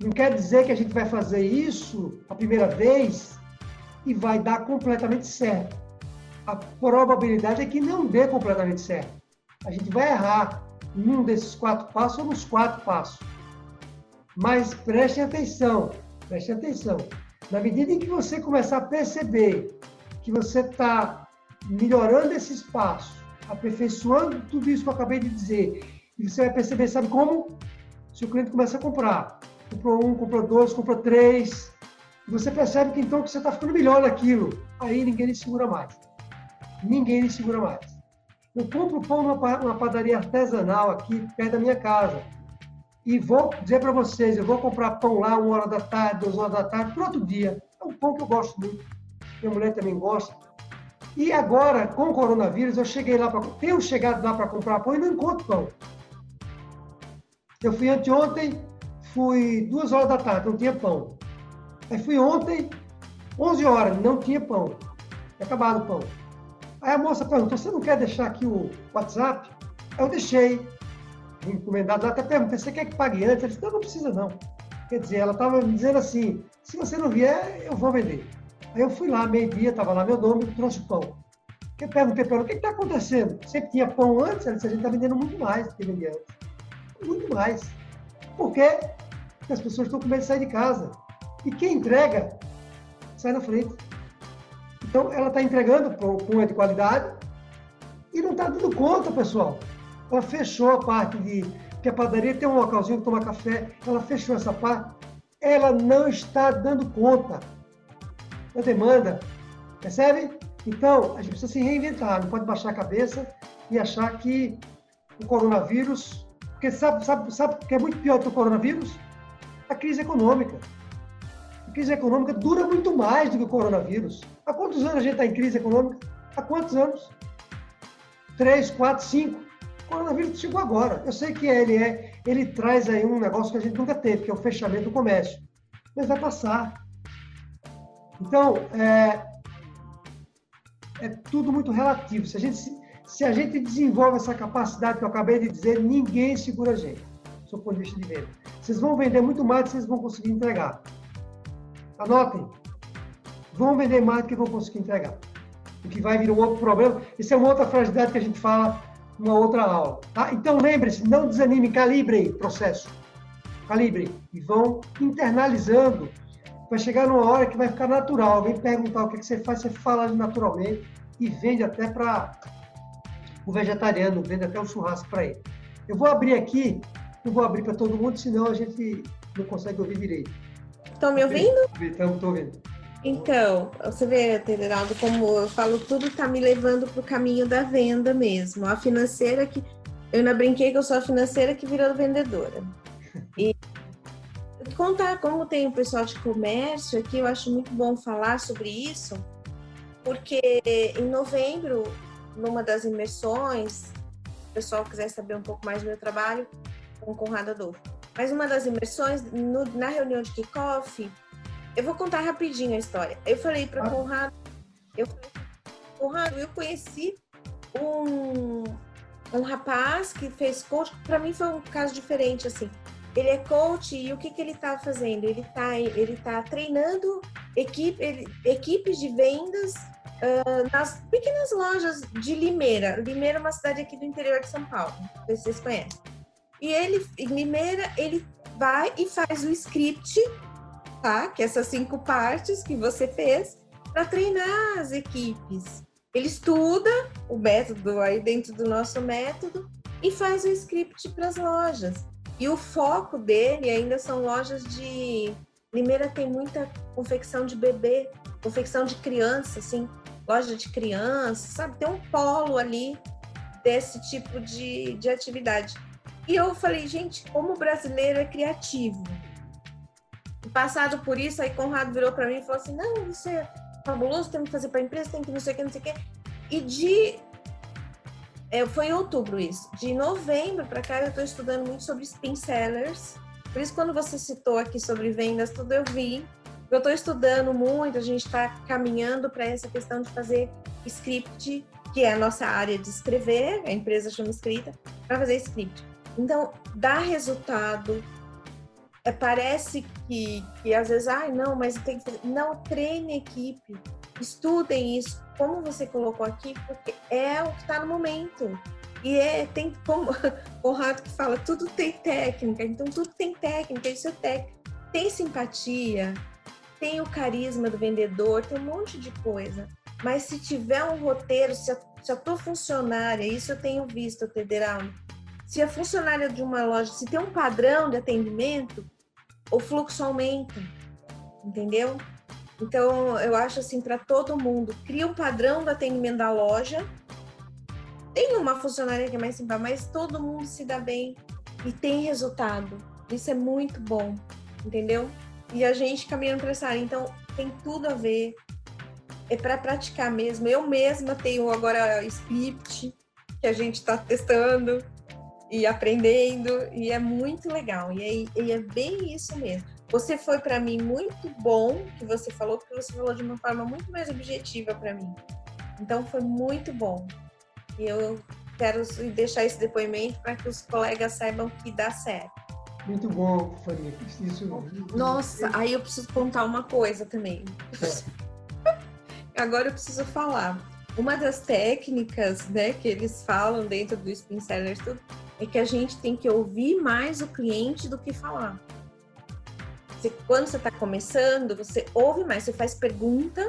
Não quer dizer que a gente vai fazer isso a primeira vez e vai dar completamente certo. A probabilidade é que não dê completamente certo. A gente vai errar num desses quatro passos ou nos quatro passos. Mas preste atenção, preste atenção. Na medida em que você começar a perceber que você está melhorando esses passos, aperfeiçoando tudo isso que eu acabei de dizer, e você vai perceber, sabe como? Se o cliente começa a comprar, comprou um, comprou dois, comprou três. E você percebe que então que você está ficando melhor naquilo. Aí ninguém lhe segura mais. Ninguém lhe segura mais. Eu compro pão numa padaria artesanal aqui perto da minha casa. E vou dizer para vocês, eu vou comprar pão lá uma hora da tarde, duas horas da tarde, para outro dia. É um pão que eu gosto muito. Minha mulher também gosta. E agora, com o coronavírus, eu cheguei lá para. Tenho chegado lá para comprar pão e não encontro pão. Eu fui anteontem, fui duas horas da tarde, não tinha pão. Aí fui ontem, 11 horas, não tinha pão. Acabado o pão. Aí a moça perguntou: você não quer deixar aqui o WhatsApp? Aí eu deixei. O encomendado até perguntei: você quer que pague antes? Ele disse: não, não precisa não. Quer dizer, ela estava me dizendo assim: se você não vier, eu vou vender. Aí eu fui lá, meio-dia, estava lá meu nome, trouxe pão. Eu perguntei para ela: o que está acontecendo? Sempre tinha pão antes? Ela disse: a gente está vendendo muito mais do que vendia antes. Muito mais. Por quê? Porque as pessoas estão com medo de sair de casa. E quem entrega, sai na frente. Então, ela está entregando com de qualidade e não está dando conta, pessoal. Ela fechou a parte de que a padaria tem um localzinho para tomar café, ela fechou essa parte. Ela não está dando conta da demanda, percebe? Então, a gente precisa se reinventar, não pode baixar a cabeça e achar que o coronavírus, porque sabe, sabe, sabe que é muito pior que o coronavírus? A crise econômica. A crise econômica dura muito mais do que o coronavírus. Há quantos anos a gente está em crise econômica? Há quantos anos? Três, quatro, cinco. O coronavírus chegou agora. Eu sei que ele é, ele traz aí um negócio que a gente nunca teve, que é o fechamento do comércio. Mas vai passar. Então, é, é tudo muito relativo. Se a, gente, se a gente desenvolve essa capacidade que eu acabei de dizer, ninguém segura a gente, seu ponto de vista de venda. Vocês vão vender muito mais do que vocês vão conseguir entregar. Anotem. Vão vender mais do que vão conseguir entregar. O que vai vir um outro problema. Isso é uma outra fragilidade que a gente fala numa outra aula. Tá? Então, lembre-se, não desanime, calibrem o processo. Calibrem. E vão internalizando. Vai chegar numa hora que vai ficar natural. Alguém perguntar o que, você faz, você fala naturalmente e vende até para o vegetariano, vende até o churrasco para ele. Eu vou abrir aqui, não vou abrir para todo mundo, senão a gente não consegue ouvir direito. Estão me ouvindo? Estão, estou ouvindo. Então, você vê, Tederaldo, como eu falo, tudo está me levando para o caminho da venda mesmo. A financeira que. Eu ainda brinquei que eu sou a financeira que virou vendedora. E contar como tem o pessoal de comércio aqui, eu acho muito bom falar sobre isso, porque em novembro, numa das imersões, o pessoal quiser saber um pouco mais do meu trabalho, com Conrado Adolfo mas uma das imersões, no, na reunião de kickoff, eu vou contar rapidinho a história. Eu falei para ah. Conrado, eu falei, Conrado, eu conheci um, um rapaz que fez coach, para mim foi um caso diferente, assim. Ele é coach e o que, que ele está fazendo? Ele está ele tá treinando equipe, ele, equipes de vendas uh, nas pequenas lojas de Limeira. Limeira é uma cidade aqui do interior de São Paulo, não sei se vocês conhecem. E ele, em Limeira, ele vai e faz o script, tá? Que é essas cinco partes que você fez, para treinar as equipes. Ele estuda o método aí dentro do nosso método e faz o script para as lojas. E o foco dele ainda são lojas de. Limeira tem muita confecção de bebê, confecção de criança, assim, loja de criança, sabe? Tem um polo ali desse tipo de, de atividade. E eu falei, gente, como o brasileiro é criativo. Passado por isso, aí Conrado virou para mim e falou assim: não, isso é fabuloso, tem que fazer para a empresa, tem que não sei o que, não sei o que. E de. É, foi em outubro isso. De novembro para cá, eu estou estudando muito sobre spin sellers. Por isso, quando você citou aqui sobre vendas, tudo eu vi. Eu estou estudando muito, a gente está caminhando para essa questão de fazer script, que é a nossa área de escrever, a empresa chama escrita, para fazer script. Então, dá resultado. É, parece que, que às vezes, ai, ah, não, mas tem que. Não, treine equipe. Estudem isso, como você colocou aqui, porque é o que está no momento. E é, tem como o Rato que fala, tudo tem técnica, então tudo tem técnica, isso é técnica. Tem simpatia, tem o carisma do vendedor, tem um monte de coisa. Mas se tiver um roteiro, se a, se a tua funcionária, isso eu tenho visto, Tederal, se a funcionária de uma loja, se tem um padrão de atendimento, o fluxo aumenta, entendeu? Então, eu acho assim, para todo mundo, cria um padrão do atendimento da loja. Tem uma funcionária que é mais simples, mas todo mundo se dá bem e tem resultado. Isso é muito bom, entendeu? E a gente caminhando para essa área. Então, tem tudo a ver é para praticar mesmo. Eu mesma tenho agora script que a gente está testando e aprendendo, e é muito legal. E é, e é bem isso mesmo. Você foi para mim muito bom, que você falou, porque você falou de uma forma muito mais objetiva para mim. Então foi muito bom. E eu quero deixar esse depoimento para que os colegas saibam que dá certo. Muito bom, Fania. Isso... Nossa, aí eu preciso contar uma coisa também. É. Agora eu preciso falar. Uma das técnicas né, que eles falam dentro do Spin Sellers tudo, é que a gente tem que ouvir mais o cliente do que falar. Você, quando você está começando, você ouve mais, você faz pergunta,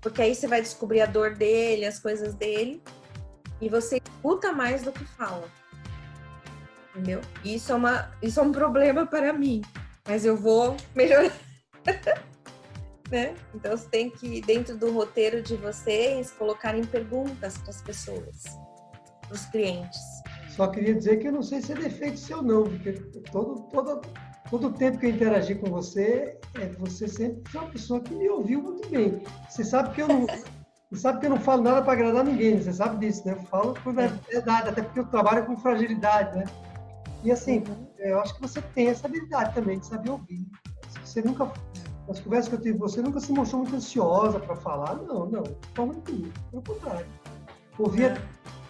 porque aí você vai descobrir a dor dele, as coisas dele, e você escuta mais do que fala. Entendeu? Isso é, uma, isso é um problema para mim, mas eu vou melhorar. né? Então você tem que, dentro do roteiro de vocês, colocarem perguntas para as pessoas, para os clientes. Só queria dizer que eu não sei se é defeito seu não, porque todo, todo, todo o tempo que eu interagi com você, é, você sempre foi uma pessoa que me ouviu muito bem. Você sabe que eu não, você sabe que eu não falo nada para agradar ninguém, você sabe disso, né? Eu falo por é. verdade, até porque eu trabalho com fragilidade, né? E assim, uhum. eu acho que você tem essa habilidade também de saber ouvir. Você nunca, nas conversas que eu tive com você, nunca se mostrou muito ansiosa para falar. Não, não, de forma nenhuma. Pelo contrário. Ouvia,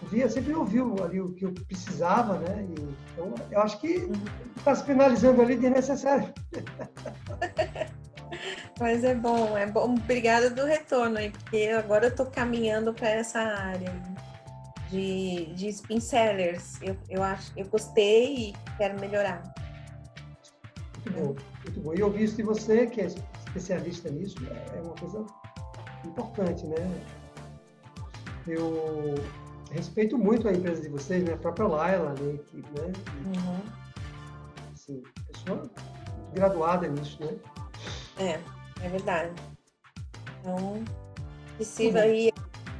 ouvia, sempre ouviu ali o que eu precisava, né? E, então, eu acho que está se penalizando ali de necessário. Mas é bom, é bom. Obrigada do retorno aí, porque agora eu estou caminhando para essa área de, de spin sellers. Eu, eu, acho, eu gostei e quero melhorar. Muito bom, muito bom. E eu vi isso de você, que é especialista nisso, é uma coisa importante, né? Eu respeito muito a empresa de vocês, né? A própria Laila, né? Que, né? Uhum. Assim, pessoa graduada nisso, né? É, é verdade. Então, precisa aí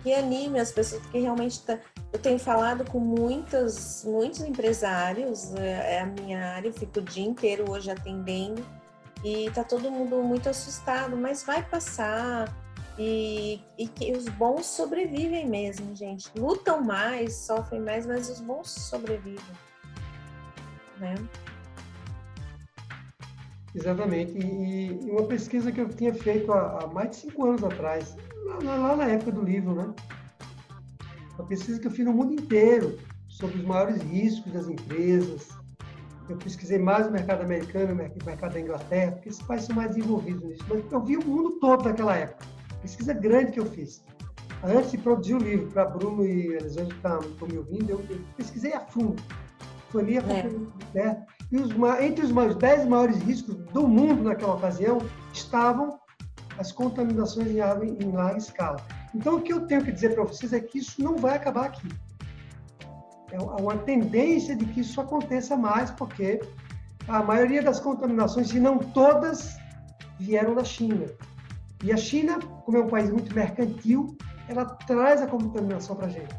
que anime as pessoas, que realmente tá, eu tenho falado com muitos, muitos empresários, é, é a minha área, eu fico o dia inteiro hoje atendendo e tá todo mundo muito assustado, mas vai passar e, e que os bons sobrevivem mesmo, gente. Lutam mais, sofrem mais, mas os bons sobrevivem, né? Exatamente. E, e, uma pesquisa que eu tinha feito há, há mais de cinco anos atrás, lá, lá, na época do livro, né? Uma pesquisa que eu fiz no mundo inteiro sobre os maiores riscos das empresas. Eu pesquisei mais o mercado americano, o mercado da Inglaterra, porque esses países são mais desenvolvidos nisso. Mas eu vi o mundo todo naquela época. Pesquisa grande que eu fiz. Antes de produzir o livro, para Bruno e Elisângela que estão me ouvindo, eu, eu, pesquisei a fundo. Foi ali é. E os, entre os 10 maiores riscos do mundo naquela ocasião estavam as contaminações em água em larga escala. Então, o que eu tenho que dizer para vocês é que isso não vai acabar aqui. É uma tendência de que isso aconteça mais, porque a maioria das contaminações, se não todas, vieram da China. E a China, como é um país muito mercantil, ela traz a contaminação para a gente.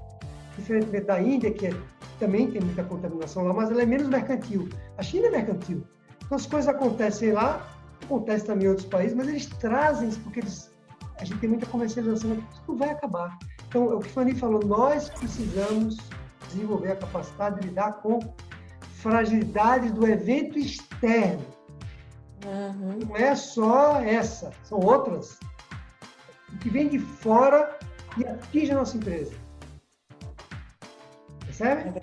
Diferentemente da Índia, que é, também tem muita contaminação lá, mas ela é menos mercantil. A China é mercantil. Então, as coisas acontecem lá, acontecem também em outros países, mas eles trazem isso porque eles a gente tem muita comercialização, isso vai acabar. Então, o que Fanny falou, nós precisamos desenvolver a capacidade de lidar com fragilidades do evento externo. Uhum. Não é só essa, são outras. Que vem de fora e atinge a nossa empresa. Percebe?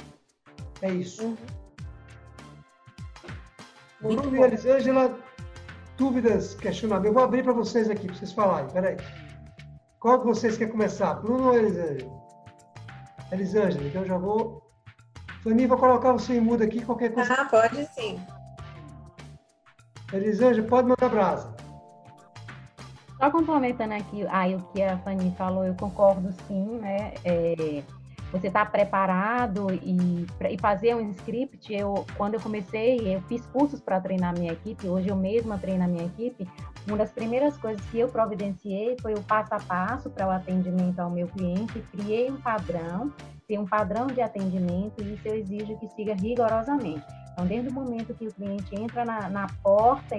É isso. Uhum. Bruno e Elisângela dúvidas, questionamentos. Eu vou abrir para vocês aqui, para vocês falarem. Peraí. Qual que vocês querem começar? Bruno ou Elisângela? Elisângela, então já vou. Fani, vou colocar você em mudo aqui, qualquer coisa. Ah, pode sim. Elisângela, pode mandar brasa. Só complementando aqui aí o que a Fanny falou, eu concordo sim, né? É você está preparado e, e fazer um script. Eu, quando eu comecei, eu fiz cursos para treinar minha equipe. Hoje eu mesma treino a minha equipe. Uma das primeiras coisas que eu providenciei foi o passo a passo para o atendimento ao meu cliente. Criei um padrão, tem um padrão de atendimento e isso eu exijo que siga rigorosamente. Então, desde o momento que o cliente entra na, na porta,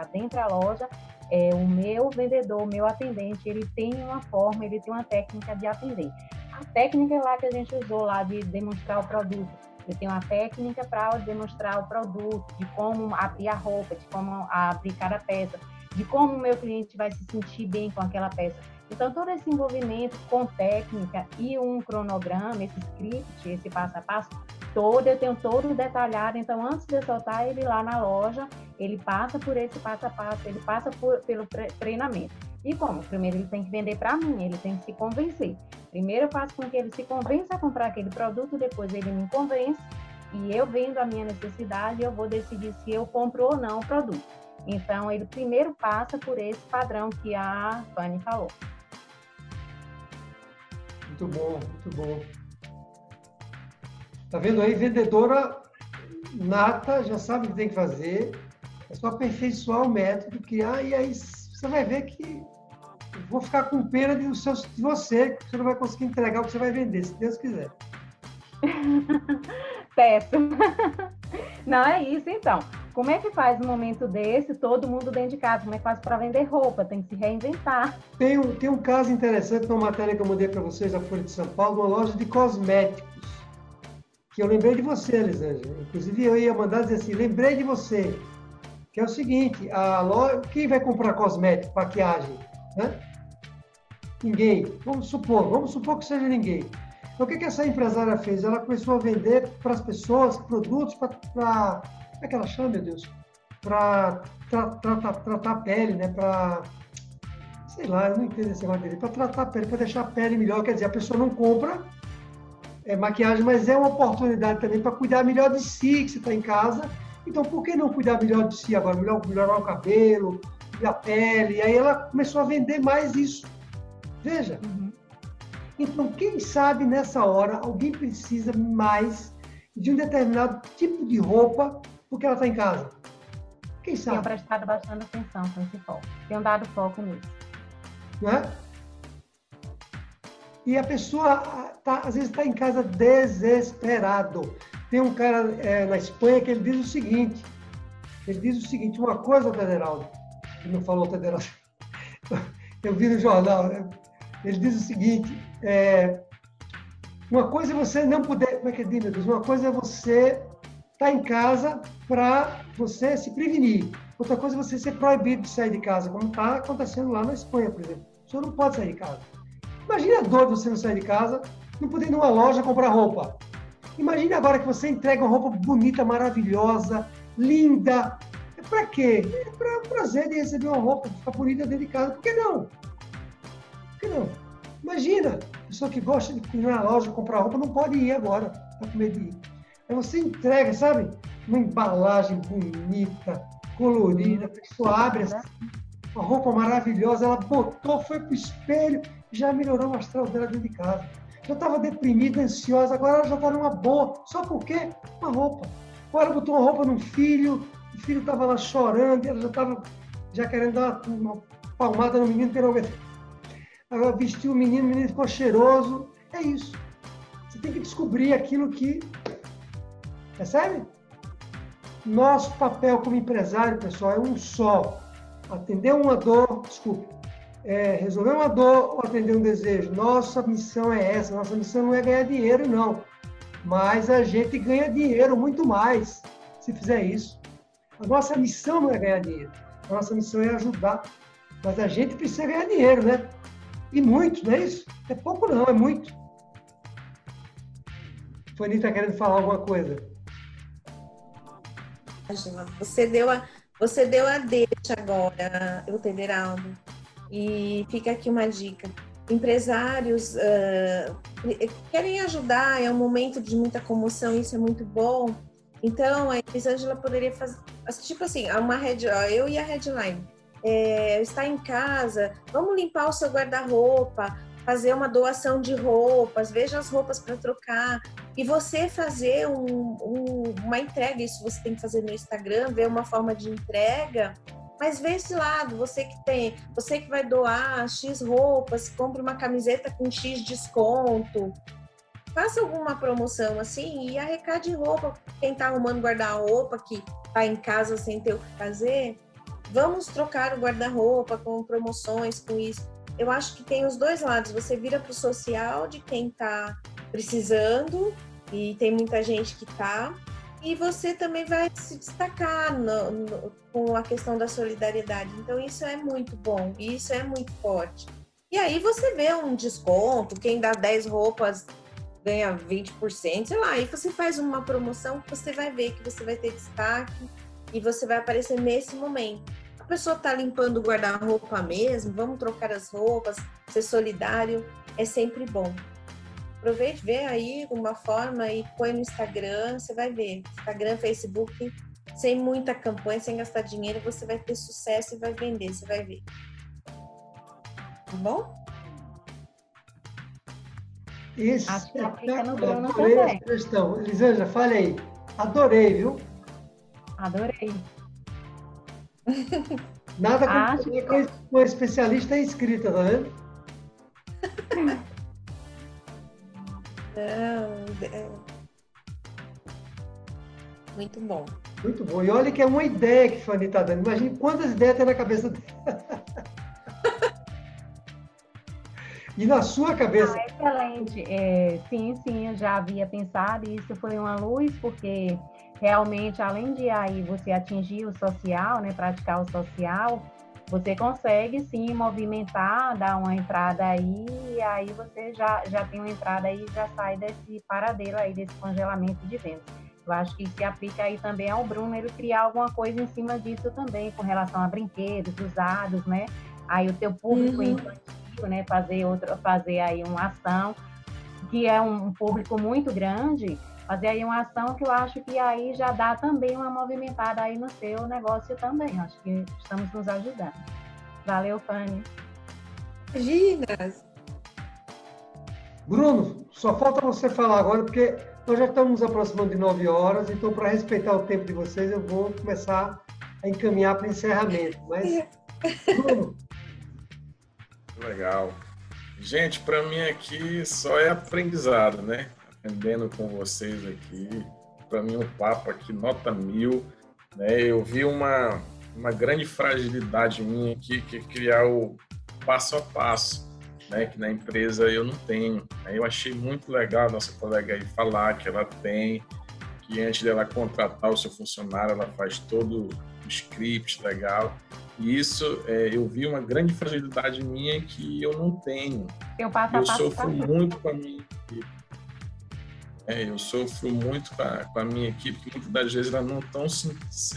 adentra a loja, é, o meu vendedor, o meu atendente, ele tem uma forma, ele tem uma técnica de atender. A técnica lá que a gente usou lá de demonstrar o produto, ele tem uma técnica para demonstrar o produto, de como abrir a roupa, de como abrir cada peça, de como o meu cliente vai se sentir bem com aquela peça. Então, todo esse envolvimento com técnica e um cronograma, esse script, esse passo a passo, todo, eu tenho todo detalhado. Então, antes de eu soltar ele lá na loja, ele passa por esse passo a passo, ele passa por, pelo treinamento. E como? Primeiro ele tem que vender para mim, ele tem que se convencer. Primeiro eu faço com que ele se convença a comprar aquele produto, depois ele me convence e eu vendo a minha necessidade, eu vou decidir se eu compro ou não o produto. Então, ele primeiro passa por esse padrão que a Fanny falou. Muito bom, muito bom. Tá vendo aí? Vendedora nata, já sabe o que tem que fazer. É só aperfeiçoar o método, criar, e aí você vai ver que vou ficar com pena de, de você, que você não vai conseguir entregar o que você vai vender, se Deus quiser. Péssimo. Não é isso, então. Como é que faz no momento desse, todo mundo dentro de casa? Como é que faz para vender roupa? Tem que se reinventar. Tem um, tem um caso interessante numa matéria que eu mandei para vocês da Folha de São Paulo, uma loja de cosméticos. Que eu lembrei de você, Elisângela. Inclusive, eu ia mandar dizer assim: lembrei de você. Que é o seguinte: a loja, quem vai comprar cosmético, maquiagem? Né? Ninguém. Vamos supor, vamos supor que seja ninguém. Então, o que, que essa empresária fez? Ela começou a vender para as pessoas produtos para. Como é que ela chama, meu Deus? Para tra, tra, tra, tratar a pele, né? Para. Sei lá, eu não entendo esse negócio dele. Para tratar a pele, para deixar a pele melhor. Quer dizer, a pessoa não compra é, maquiagem, mas é uma oportunidade também para cuidar melhor de si, que você está em casa. Então, por que não cuidar melhor de si agora? Melhor, melhorar o cabelo, a pele. E aí ela começou a vender mais isso. Veja. Uhum. Então, quem sabe nessa hora alguém precisa mais de um determinado tipo de roupa porque ela está em casa? Quem sabe? Tenho prestado bastante atenção com esse foco. Tenho dado foco nisso. Não é? E a pessoa, tá, às vezes, está em casa desesperado. Tem um cara é, na Espanha que ele diz o seguinte: ele diz o seguinte, uma coisa, Federaldo, ele não falou Federaldo, eu vi no jornal, né? ele diz o seguinte: é, uma coisa é você não poder. Como é que é, meu Deus? Uma coisa é você estar tá em casa para você se prevenir. Outra coisa é você ser proibido de sair de casa, como está acontecendo lá na Espanha, por exemplo. O senhor não pode sair de casa. Imagina a dor de você não sair de casa, não poder ir numa loja comprar roupa. Imagine agora que você entrega uma roupa bonita, maravilhosa, linda. É para quê? É para o prazer de receber uma roupa, ficar bonita dentro de casa. Por que não? que não? Imagina, pessoa que gosta de ir na loja comprar roupa não pode ir agora, está com medo de ir. Aí você entrega, sabe? Uma embalagem bonita, colorida, a pessoa abre assim, uma roupa maravilhosa, ela botou, foi pro espelho, já melhorou o astral dela dentro de casa. Já estava deprimida, ansiosa, agora ela já está numa boa. Só por quê? Uma roupa. Ou ela botou uma roupa num filho, o filho estava lá chorando, ela já estava já querendo dar uma, palmada no menino, pelo Agora vestiu o menino, o menino ficou cheiroso. É isso. Você tem que descobrir aquilo que. Percebe? Nosso papel como empresário, pessoal, é um só. Atender uma dor, desculpe, é, resolver uma dor ou atender um desejo. Nossa missão é essa. Nossa missão não é ganhar dinheiro, não. Mas a gente ganha dinheiro muito mais se fizer isso. A nossa missão não é ganhar dinheiro. A nossa missão é ajudar. Mas a gente precisa ganhar dinheiro, né? E muito, não é isso? É pouco não, é muito. Fanny está querendo falar alguma coisa. Você deu a, você deu a deixa agora, o Tederaldo. E fica aqui uma dica. Empresários uh, querem ajudar, é um momento de muita comoção, isso é muito bom. Então, a Elisângela poderia fazer, tipo assim, uma head, eu e a headline é, está em casa, vamos limpar o seu guarda-roupa, fazer uma doação de roupas, veja as roupas para trocar. E você fazer um, um, uma entrega, isso você tem que fazer no Instagram, ver uma forma de entrega. Mas vê esse lado, você que tem, você que vai doar X roupas, compre uma camiseta com X desconto. Faça alguma promoção assim e arrecade roupa. Quem está arrumando guarda-roupa, que está em casa sem ter o que fazer, vamos trocar o guarda-roupa com promoções, com isso. Eu acho que tem os dois lados. Você vira para o social de quem está precisando, e tem muita gente que está, e você também vai se destacar no, no, com a questão da solidariedade. Então, isso é muito bom, isso é muito forte. E aí você vê um desconto, quem dá 10 roupas ganha 20%, sei lá, aí você faz uma promoção que você vai ver que você vai ter destaque e você vai aparecer nesse momento. A pessoa está limpando o guarda-roupa mesmo, vamos trocar as roupas, ser solidário, é sempre bom. Aproveite, vê aí uma forma e põe no Instagram, você vai ver. Instagram, Facebook, sem muita campanha, sem gastar dinheiro, você vai ter sucesso e vai vender, você vai ver. Tá bom? Isso. Acho no Bruno Adorei também. questão. Elisângela, fale aí. Adorei, viu? Adorei. Nada como que... com especialista em escrita, tá vendo? Muito bom. Muito bom. E olha que é uma ideia que a Fanny está dando. Imagine quantas ideias tem na cabeça dela. E na sua cabeça? Ah, excelente. É, sim, sim, eu já havia pensado, e isso foi uma luz, porque realmente, além de aí você atingir o social, né, praticar o social, você consegue sim movimentar, dar uma entrada aí, e aí você já, já tem uma entrada aí já sai desse paradeiro aí, desse congelamento de vendas. Eu acho que se aplica aí também ao Bruno, ele criar alguma coisa em cima disso também, com relação a brinquedos usados, né? Aí o teu público uhum. infantil né, fazer outra, fazer aí uma ação que é um público muito grande, fazer aí uma ação que eu acho que aí já dá também uma movimentada aí no seu negócio também. Acho que estamos nos ajudando. Valeu, Fanny. Imagina! Bruno, só falta você falar agora, porque nós já estamos nos aproximando de 9 horas, então, para respeitar o tempo de vocês, eu vou começar a encaminhar para o encerramento. Mas, Bruno, Legal. Gente, para mim aqui só é aprendizado, né? Aprendendo com vocês aqui. Para mim, um papo aqui, nota mil. Né? Eu vi uma, uma grande fragilidade minha aqui, que é criar o passo a passo, né? que na empresa eu não tenho. Eu achei muito legal a nossa colega aí falar que ela tem, que antes dela contratar o seu funcionário, ela faz todo o script legal. E isso, é, eu vi uma grande fragilidade minha que eu não tenho. Eu, passo eu sofro muito com a minha equipe. É, eu sofro muito com a, com a, minha equipe, que muitas das vezes elas não estão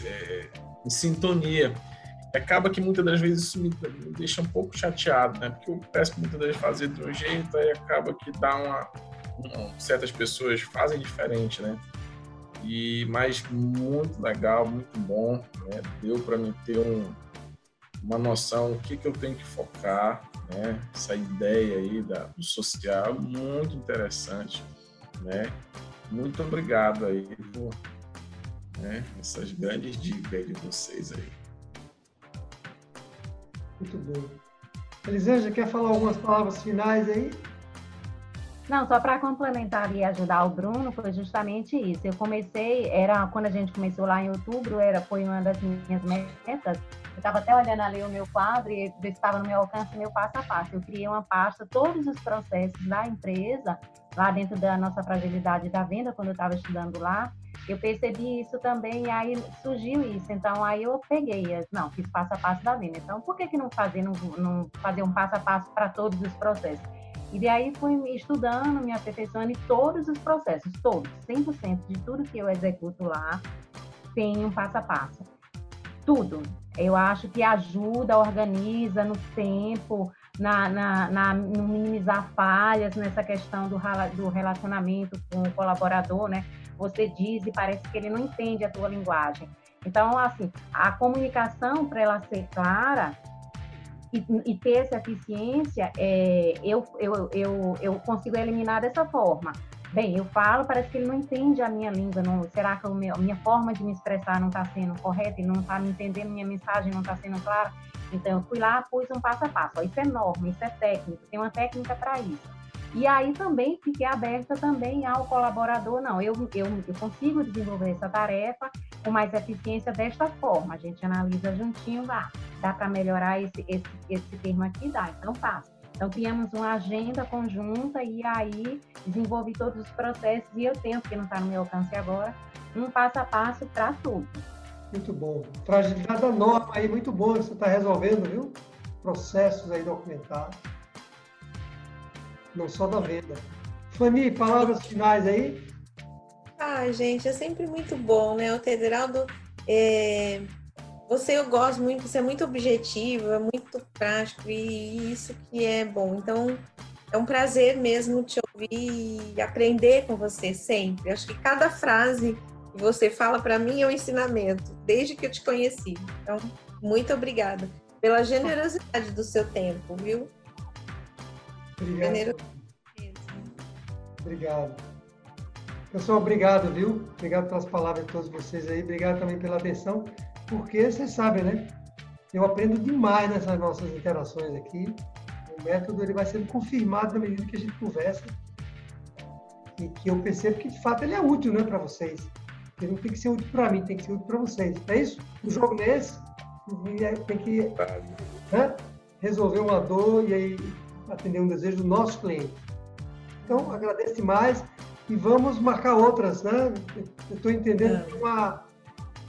é, em sintonia. Acaba que muitas das vezes isso me, me, deixa um pouco chateado, né? Porque eu peço muitas vezes fazer de um jeito, aí acaba que dá uma, uma certas pessoas fazem diferente, né? E mas muito legal, muito bom, né? Deu para mim ter um uma noção o que, que eu tenho que focar, né? Essa ideia aí da, do social, muito interessante, né? Muito obrigado aí por né, essas grandes dicas de vocês aí. Muito bom. Elisângela, quer falar algumas palavras finais aí? Não, só para complementar e ajudar o Bruno, foi justamente isso. Eu comecei, era quando a gente começou lá em outubro, era foi uma das minhas metas. Eu estava até olhando ali o meu quadro e estava no meu alcance meu passo a passo. Eu criei uma pasta, todos os processos da empresa, lá dentro da nossa fragilidade da venda, quando eu estava estudando lá. Eu percebi isso também e aí surgiu isso. Então aí eu peguei, não, fiz passo a passo da venda. Então por que que não fazer, não, não fazer um passo a passo para todos os processos? E daí fui estudando, me aperfeiçoando em todos os processos, todos, 100% de tudo que eu executo lá tem um passo a passo. Tudo. Eu acho que ajuda, organiza no tempo, na, na, na no minimizar falhas nessa questão do, do relacionamento com o colaborador, né? Você diz e parece que ele não entende a tua linguagem. Então, assim, a comunicação, para ela ser clara, e, e ter essa eficiência, é, eu, eu, eu, eu consigo eliminar dessa forma. Bem, eu falo, parece que ele não entende a minha língua. Não, será que a minha forma de me expressar não está sendo correta? Ele não está me entendendo, minha mensagem não está sendo clara? Então, eu fui lá, pus um passo a passo. Ó, isso é norma, isso é técnico, tem uma técnica para isso. E aí também fiquei aberta também ao colaborador, não, eu, eu, eu consigo desenvolver essa tarefa com mais eficiência desta forma. A gente analisa juntinho, dá. Dá para melhorar esse, esse, esse termo aqui? Dá, então passa. Então, tínhamos uma agenda conjunta e aí desenvolvi todos os processos e eu tenho, porque não está no meu alcance agora, um passo a passo para tudo. Muito bom. Fragilidade da norma aí, muito bom você está resolvendo, viu? Processos aí documentados. Não só da venda. Fanny, palavras finais aí? Ah, gente, é sempre muito bom, né? O Tederaldo, é... você eu gosto muito, você é muito objetivo, é muito prático e isso que é bom. Então, é um prazer mesmo te ouvir e aprender com você sempre. Acho que cada frase que você fala para mim é um ensinamento, desde que eu te conheci. Então, muito obrigada pela generosidade do seu tempo, viu? Obrigado. Obrigado. Pessoal, obrigado, viu? Obrigado pelas palavras de todos vocês aí. Obrigado também pela atenção, porque vocês sabem, né? Eu aprendo demais nessas nossas interações aqui. O método ele vai sendo confirmado na medida que a gente conversa e que eu percebo que de fato ele é útil, né, para vocês. Não tem que ser útil para mim, tem que ser útil para vocês. É isso? O jogo é, tem que né, resolver uma dor e aí atender um desejo do nosso cliente. Então, agradeço demais e vamos marcar outras, né? Eu estou entendendo é. uma,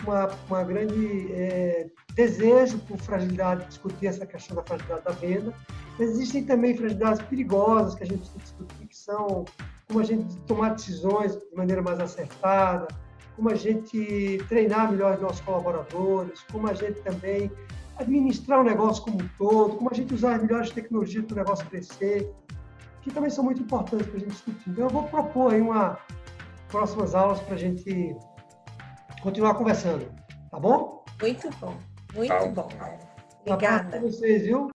uma, uma grande é, desejo por fragilidade, discutir essa questão da fragilidade da venda. Existem também fragilidades perigosas que a gente precisa discutir, que são como a gente tomar decisões de maneira mais acertada, como a gente treinar melhor os nossos colaboradores, como a gente também administrar o negócio como um todo, como a gente usar as melhores tecnologias para o negócio crescer que também são muito importantes para a gente discutir. Então, eu vou propor aí uma próximas aulas para a gente continuar conversando, tá bom? Muito bom, muito bom. Obrigada. Para vocês, viu?